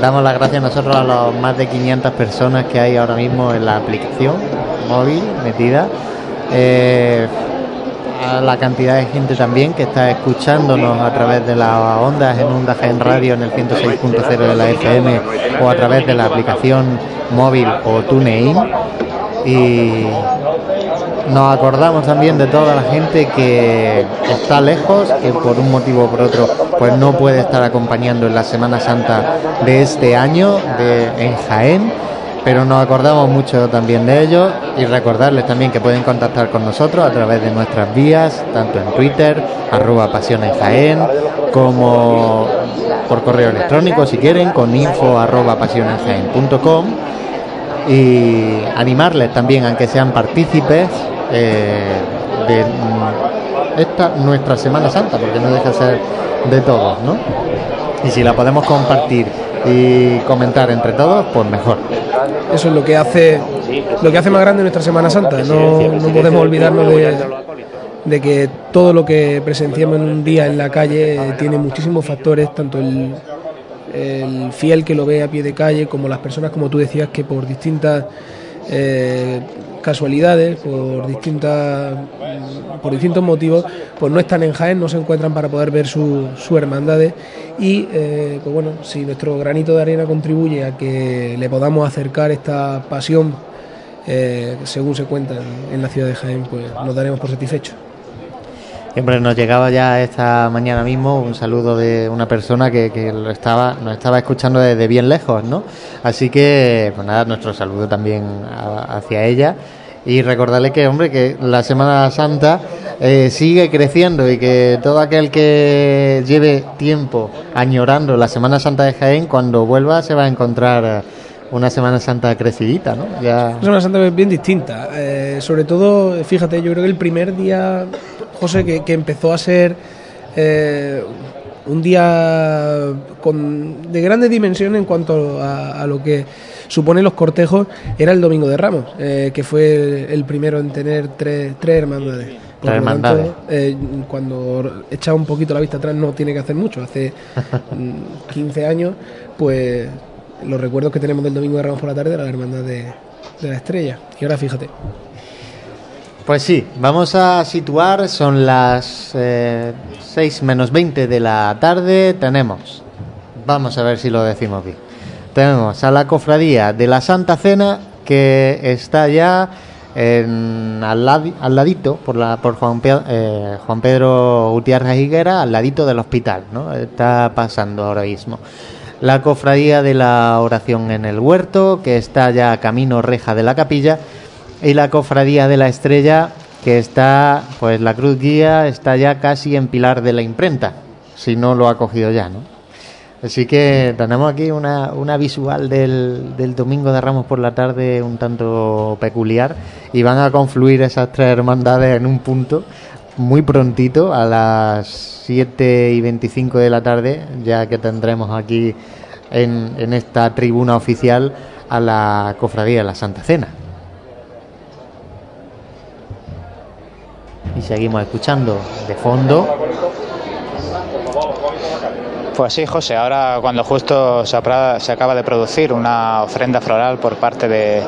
Damos las gracias nosotros a las más de 500 personas que hay ahora mismo en la aplicación móvil metida. Eh, a la cantidad de gente también que está escuchándonos a través de las ondas en Onda en Radio en el 106.0 de la FM o a través de la aplicación móvil o TuneIn. Y nos acordamos también de toda la gente que está lejos, que por un motivo o por otro pues no puede estar acompañando en la Semana Santa de este año de, en Jaén pero nos acordamos mucho también de ellos y recordarles también que pueden contactar con nosotros a través de nuestras vías, tanto en Twitter, arroba pasiones Jaén, como por correo electrónico si quieren, con info arroba pasionesjaén.com y animarles también a que sean partícipes eh, de esta nuestra Semana Santa, porque no deja de ser de todos, ¿no? Y si la podemos compartir y comentar entre todos, pues mejor. Eso es lo que hace lo que hace más grande nuestra Semana Santa. No, podemos olvidarnos de, de que todo lo que presenciamos en un día en la calle tiene muchísimos factores, tanto el, el fiel que lo ve a pie de calle como las personas, como tú decías, que por distintas eh, casualidades, por distintas por distintos motivos, pues no están en Jaén, no se encuentran para poder ver su, hermandades y eh, pues bueno, si nuestro granito de arena contribuye a que le podamos acercar esta pasión eh, según se cuenta en, en la ciudad de Jaén, pues nos daremos por satisfechos. Siempre nos llegaba ya esta mañana mismo un saludo de una persona que, que lo estaba, nos estaba escuchando desde bien lejos, ¿no? Así que, pues nada, nuestro saludo también a- hacia ella y recordarle que, hombre, que la Semana Santa eh, sigue creciendo y que todo aquel que lleve tiempo añorando la Semana Santa de Jaén, cuando vuelva se va a encontrar una Semana Santa crecidita, ¿no? Ya... Una santa bien distinta. Eh, sobre todo, fíjate, yo creo que el primer día, José, que, que empezó a ser eh, un día con, de grandes dimensiones en cuanto a, a lo que suponen los cortejos, era el Domingo de Ramos, eh, que fue el primero en tener tres, tres hermandades. Por lo tanto, hermandades. eh, cuando echa un poquito la vista atrás no tiene que hacer mucho. Hace mm, 15 años, pues los recuerdos que tenemos del Domingo de Ramos por la tarde era la hermandad de, de la estrella. Y ahora fíjate. Pues sí, vamos a situar, son las eh, 6 menos 20 de la tarde, tenemos, vamos a ver si lo decimos bien, tenemos a la cofradía de la Santa Cena que está ya al, ladi- al ladito, por, la, por Juan, eh, Pedro Gutiérrez Higuera, al ladito del hospital, ¿no? está pasando ahora mismo. La cofradía de la oración en el huerto, que está ya camino reja de la capilla, y la cofradía de la estrella que está, pues la cruz guía está ya casi en pilar de la imprenta, si no lo ha cogido ya, ¿no? Así que tenemos aquí una, una visual del, del domingo de Ramos por la tarde un tanto peculiar y van a confluir esas tres hermandades en un punto muy prontito a las 7 y 25 de la tarde, ya que tendremos aquí en, en esta tribuna oficial a la cofradía de la Santa Cena. y seguimos escuchando de fondo. Pues sí, José, ahora cuando justo se, acaba de producir una ofrenda floral por parte de,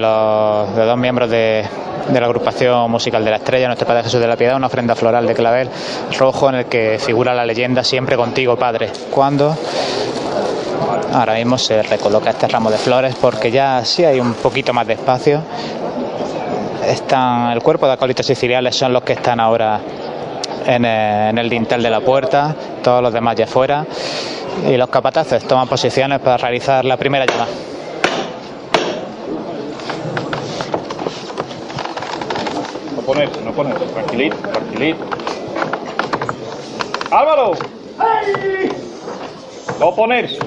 los de dos miembros de, de la agrupación musical de la estrella, nuestro Padre Jesús de la Piedad, una ofrenda floral de clavel rojo en el que figura la leyenda Siempre contigo, Padre. Cuando ahora mismo se recoloca este ramo de flores porque ya sí hay un poquito más de espacio. Están, el cuerpo de acólitos siciliales son los que están ahora en, eh, en el dintel de la puerta, todos los demás ya fuera. Y los capataces toman posiciones para realizar la primera llamada. No ponerse, no ponerse. Tranquilito, tranquilito. ¡Álvaro! No ponerse.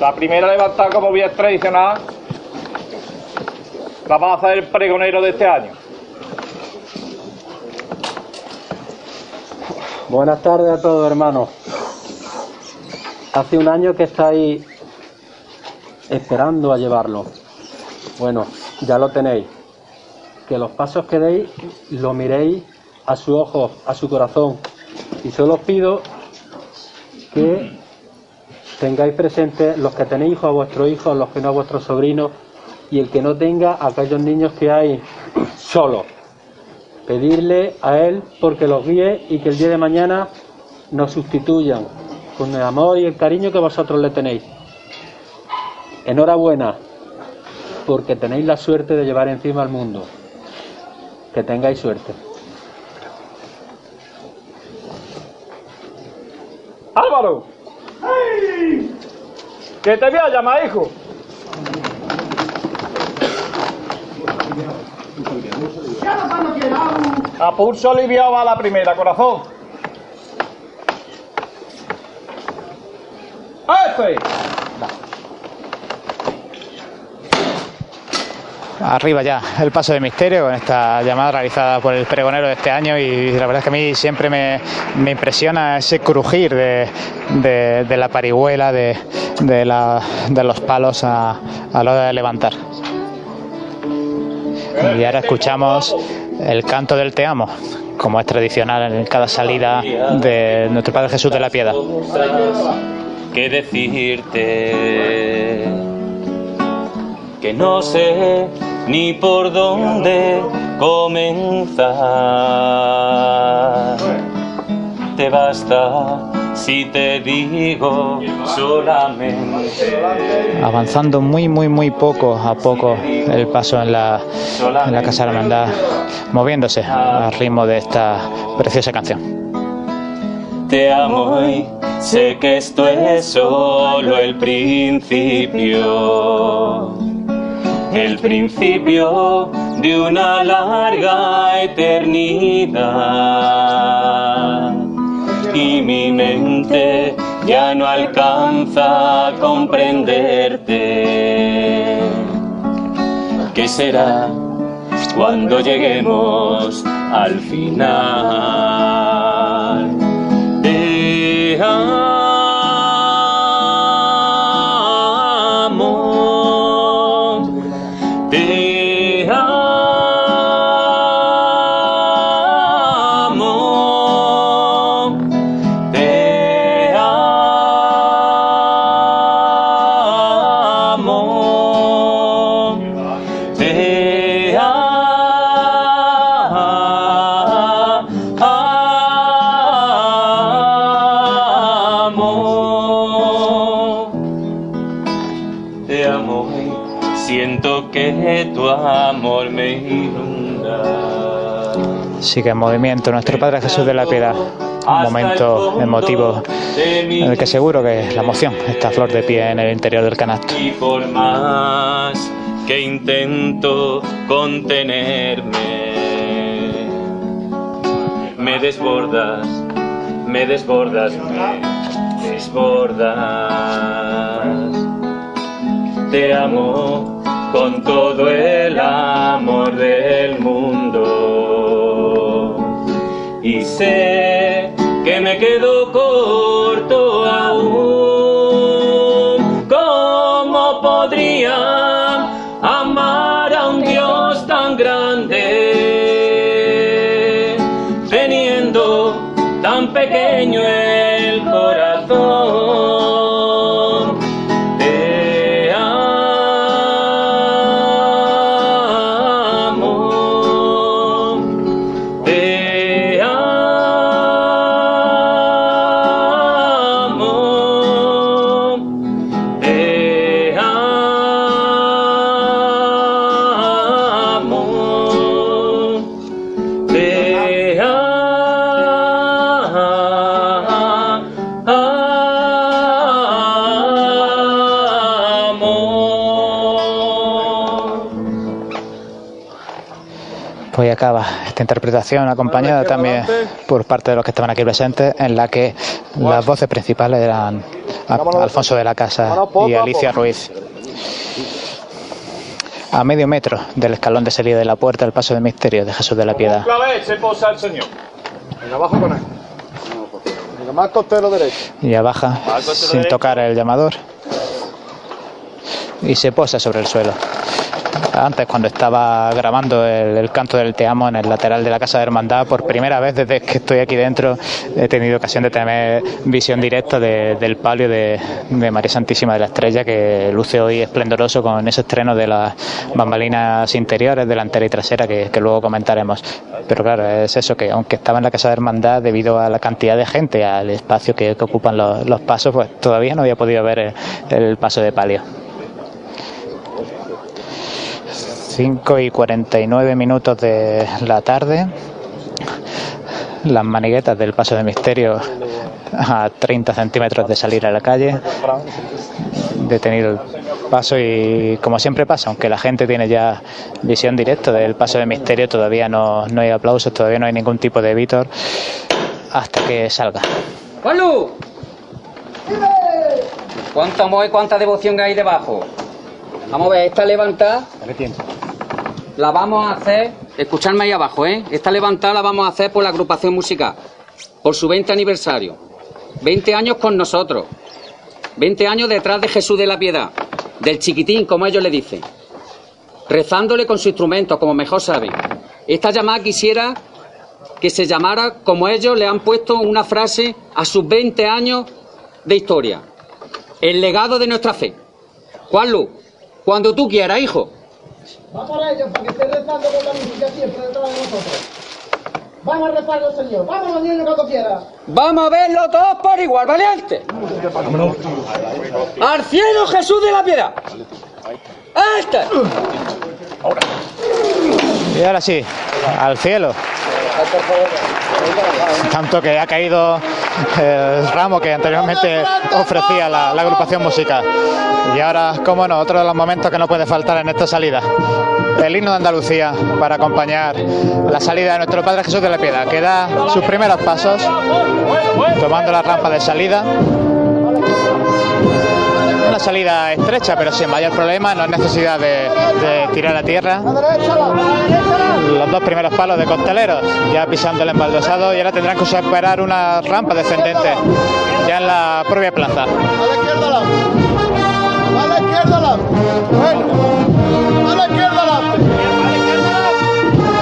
La primera levantada como vía tradicional la va a hacer el pregonero de este año. Buenas tardes a todos, hermanos. Hace un año que estáis esperando a llevarlo. Bueno, ya lo tenéis. Que los pasos que deis lo miréis a su ojo, a su corazón. Y solo os pido que tengáis presentes los que tenéis hijos a vuestros hijos, los que no a vuestros sobrinos y el que no tenga a aquellos niños que hay solos. Pedirle a Él porque los guíe y que el día de mañana nos sustituyan con el amor y el cariño que vosotros le tenéis. Enhorabuena, porque tenéis la suerte de llevar encima al mundo. Que tengáis suerte. Álvaro. Que te voy a llamar, hijo. A pulso aliviado va la primera, corazón. ¡Efe! Arriba ya el paso de misterio con esta llamada realizada por el pregonero de este año y la verdad es que a mí siempre me, me impresiona ese crujir de, de, la parihuela, de, de, de los palos a, a la hora de levantar. Y ahora escuchamos el canto del Te Amo, como es tradicional en cada salida de nuestro Padre Jesús de la Piedad. ¿Qué decirte? Que no sé ni por dónde comenzar. Te basta si te digo solamente. Avanzando muy, muy, muy poco a poco el paso en la, en la Casa de la Hermandad, moviéndose al ritmo de esta preciosa canción. Te amo y sé que esto es solo el principio. El principio de una larga eternidad y mi mente ya no alcanza a comprenderte. ¿Qué será cuando lleguemos al final? Sigue en movimiento nuestro Padre Jesús de la Piedad. Un momento emotivo en el que seguro que la emoción está flor de pie en el interior del canasto. Y por más que intento contenerme, me desbordas, me desbordas, me desbordas. Te amo con todo el amor del mundo que me quedo corto acompañada también por parte de los que estaban aquí presentes, en la que las voces principales eran Alfonso de la Casa y Alicia Ruiz. A medio metro del escalón de salida de la puerta, el paso de misterio de Jesús de la Piedad. Se posa el Señor. Venga, abajo con él. Venga, más costero derecho. Ya baja sin tocar el llamador y se posa sobre el suelo. Antes, cuando estaba grabando el, canto del Te Amo en el lateral de la Casa de Hermandad, por primera vez desde que estoy aquí dentro, he tenido ocasión de tener visión directa de- del palio de, María Santísima de la Estrella, que luce hoy esplendoroso con ese estreno de las bambalinas interiores, delantera y trasera, que, luego comentaremos. Pero claro, es eso, que aunque estaba en la Casa de Hermandad, debido a la cantidad de gente, al espacio que, ocupan los, pasos, pues todavía no había podido ver el paso de palio. 5 y 49 minutos de la tarde. Las maniguetas del paso de misterio a 30 centímetros de salir a la calle, detenido el paso y como siempre pasa, aunque la gente tiene ya visión directa del paso de misterio, todavía no, no hay aplausos, todavía no hay ningún tipo de Víctor hasta que salga. ¡Pablo! ¿Cuánto amor y cuánta devoción hay debajo? Vamos a ver, esta levantada la vamos a hacer, escuchadme ahí abajo, ¿eh? Esta levantada la vamos a hacer por la agrupación musical, por su 20 aniversario. 20 años con nosotros. 20 años detrás de Jesús de la Piedad, del chiquitín, como ellos le dicen. Rezándole con su instrumento, como mejor saben. Esta llamada quisiera que se llamara como ellos le han puesto una frase a sus 20 años de historia. El legado de nuestra fe. Juanlu, cuando tú quieras, hijo. Va por ellos, para que esté rezando con la música siempre detrás de nosotros. Vamos a rezar al Señor. Vamos los niños cuando quiera. Vamos a verlo todos por igual, valiente. Al cielo Jesús de la piedad. Este. Y ahora sí, al cielo. Tanto que ha caído el ramo que anteriormente ofrecía la, agrupación musical. Y ahora, como no, otro de los momentos que no puede faltar en esta salida. El himno de Andalucía para acompañar la salida de nuestro Padre Jesús de la Piedad, que da sus primeros pasos, tomando la rampa de salida. Una salida estrecha, pero sin mayor problema, no es necesidad de, de tirar a tierra. Los dos primeros palos de costaleros, ya pisando el embaldosado, y ahora tendrán que superar una rampa descendente, ya en la propia plaza.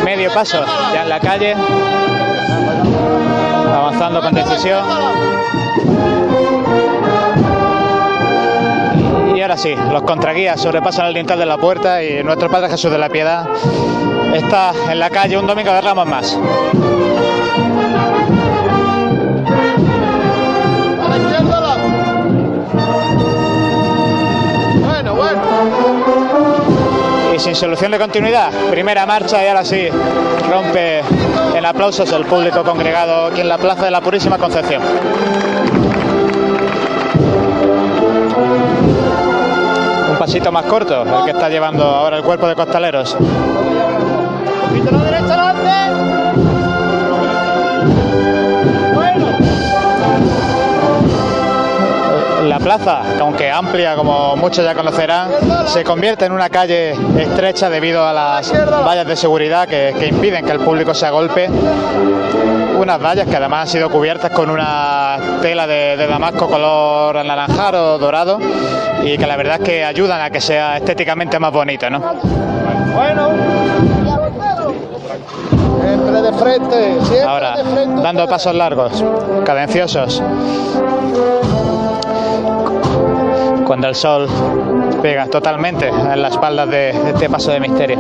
Medio paso, ya en la calle, avanzando con decisión. Ahora sí, los contraguías sobrepasan el dintel de la puerta y nuestro Padre Jesús de la Piedad está en la calle un domingo de Ramos más. Y sin solución de continuidad, primera marcha y ahora sí rompe en aplausos el público congregado aquí en la Plaza de la Purísima Concepción. Pasito más corto, el que está llevando ahora el cuerpo de costaleros. Un poquito a la derecha adelante. Bueno. La plaza, que aunque amplia como muchos ya conocerán, se convierte en una calle estrecha debido a las vallas de seguridad que, que impiden que el público se agolpe. Unas vallas que además han sido cubiertas con una tela de, de damasco color anaranjado o dorado y que la verdad es que ayudan a que sea estéticamente más bonito, ¿no? Bueno. Siempre de frente. Siempre Ahora, de frente. dando pasos largos, cadenciosos. Cuando el sol pega totalmente en las espaldas de este paso de misterio.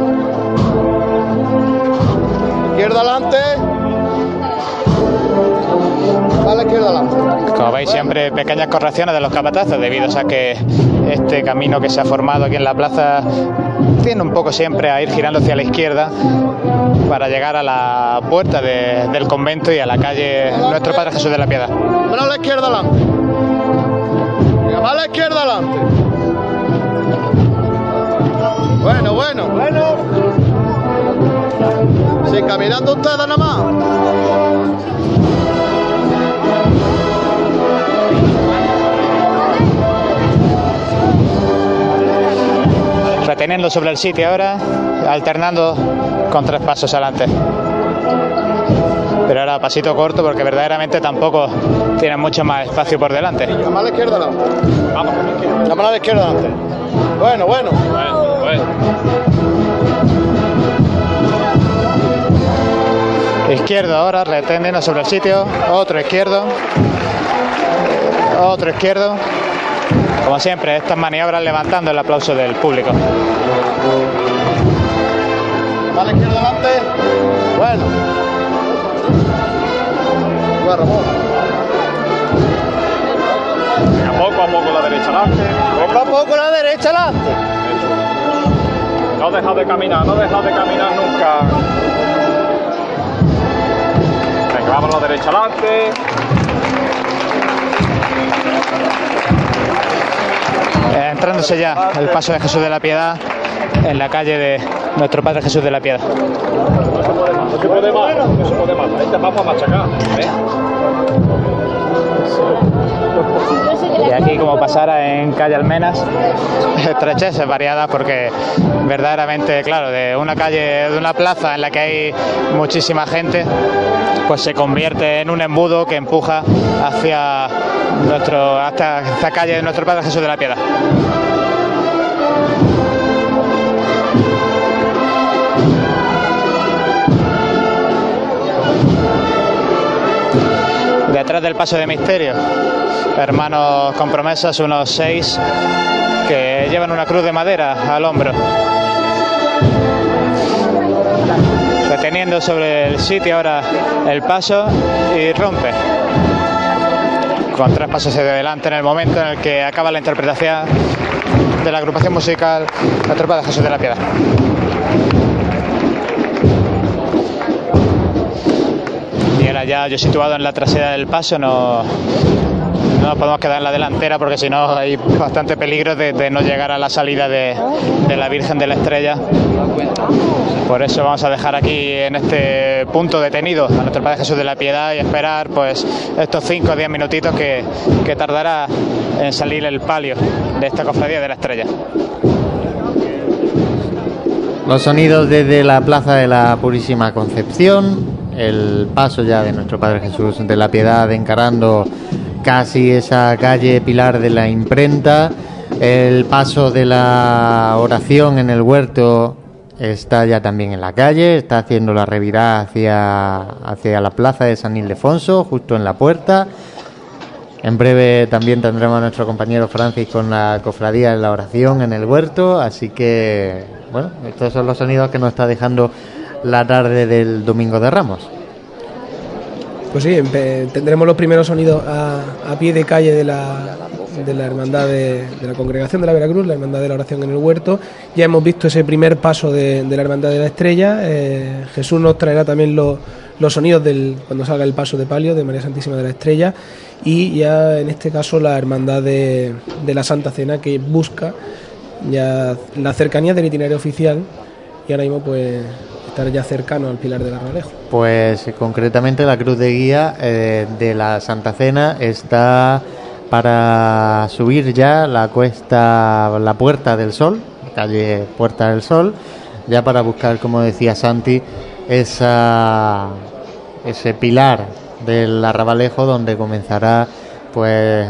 Izquierda adelante. A la izquierda adelante. Como veis, siempre pequeñas correcciones de los capatazos, debido a que este camino que se ha formado aquí en la plaza tiene un poco siempre a ir girando hacia la izquierda para llegar a la puerta de- del convento y a la calle Nuestro Padre Jesús de la Piedad. Bueno, a la izquierda adelante. A la izquierda adelante. Bueno, bueno. Bueno. Sí, caminando ustedes nada más. Reteniendo sobre el sitio ahora, alternando con tres pasos adelante. Pero ahora pasito corto porque verdaderamente tampoco tienen mucho más espacio por delante. La izquierda adelante. Vamos la izquierda. La izquierda adelante. Bueno, bueno. Izquierdo ahora, reteniendo sobre el sitio, otro izquierdo, otro izquierdo. Como siempre, estas maniobras levantando el aplauso del público. La izquierda adelante. Bueno. Venga, poco a poco la derecha adelante. Poco a poco la derecha adelante. No dejas de caminar, no dejas de caminar nunca. Vamos Vámonos derecha adelante. Eh, entrándose ya el paso de Jesús de la Piedad en la calle de nuestro Padre Jesús de la Piedad. No se puede más, no se puede más, no se puede machacar. ¿eh? Y aquí como pasara en calle Almenas, estrecheces variadas porque verdaderamente, claro, de una calle, de una plaza en la que hay muchísima gente, pues se convierte en un embudo que empuja hacia nuestro, hasta esta calle de nuestro Padre Jesús de la Piedad. detrás del paso de misterio. Hermanos con promesas, unos seis que llevan una cruz de madera al hombro. Deteniendo sobre el sitio ahora el paso y rompe. Con tres pasos hacia adelante en el momento en el que acaba la interpretación de la agrupación musical La Tropa de Jesús de la Piedad. Y ahora ya yo situado en la trasera del paso no, no nos podemos quedar en la delantera porque si no hay bastante peligro de, no llegar a la salida de, la Virgen de la Estrella. Por eso vamos a dejar aquí en este punto detenido a nuestro Padre Jesús de la Piedad y esperar pues estos 5 o 10 minutitos que tardará en salir el palio de esta cofradía de la Estrella. Los sonidos desde la Plaza de la Purísima Concepción, el paso ya de nuestro Padre Jesús de la Piedad encarando casi esa calle Pilar de la Imprenta, el paso de la oración en el huerto está ya también en la calle, está haciendo la revirada hacia, hacia la plaza de San Ildefonso, justo en la puerta. En breve también tendremos a nuestro compañero Francis con la cofradía de la oración en el huerto, así que, bueno, estos son los sonidos que nos está dejando la tarde del Domingo de Ramos. Pues sí, tendremos los primeros sonidos a, a pie de calle de la, de la Hermandad de, la Congregación de la Veracruz, la Hermandad de la Oración en el Huerto. Ya hemos visto ese primer paso de, de la Hermandad de la Estrella. Eh, Jesús nos traerá también los, los sonidos del, cuando salga el paso de palio de María Santísima de la Estrella. Y ya en este caso la Hermandad de, de la Santa Cena que busca ya la cercanía del itinerario oficial. Y ahora mismo pues estar ya cercano al Pilar del Arralejo. Pues concretamente la cruz de guía eh, de la Santa Cena está para subir ya la cuesta, la Puerta del Sol, calle Puerta del Sol, ya para buscar, como decía Santi, esa, ese pilar del Arrabalejo donde comenzará pues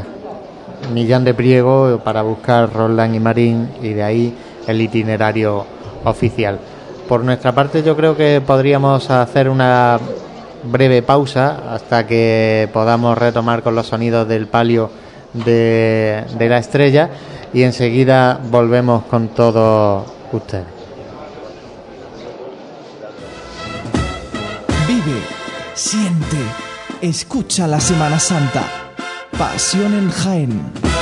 Millán de Priego para buscar Roland y Marín y de ahí el itinerario oficial. Por nuestra parte yo creo que podríamos hacer una breve pausa hasta que podamos retomar con los sonidos del palio de, la estrella y enseguida volvemos con todos ustedes. Vive, siente, escucha la Semana Santa. Pasión en Jaén.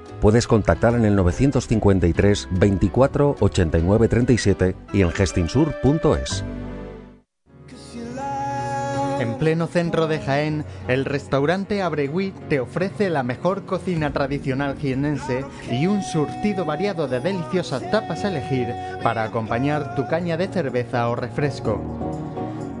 Puedes contactar en el 953 24 89 37 y en gestinsur.es. En pleno centro de Jaén, el restaurante Abregui te ofrece la mejor cocina tradicional jienense y un surtido variado de deliciosas tapas a elegir para acompañar tu caña de cerveza o refresco.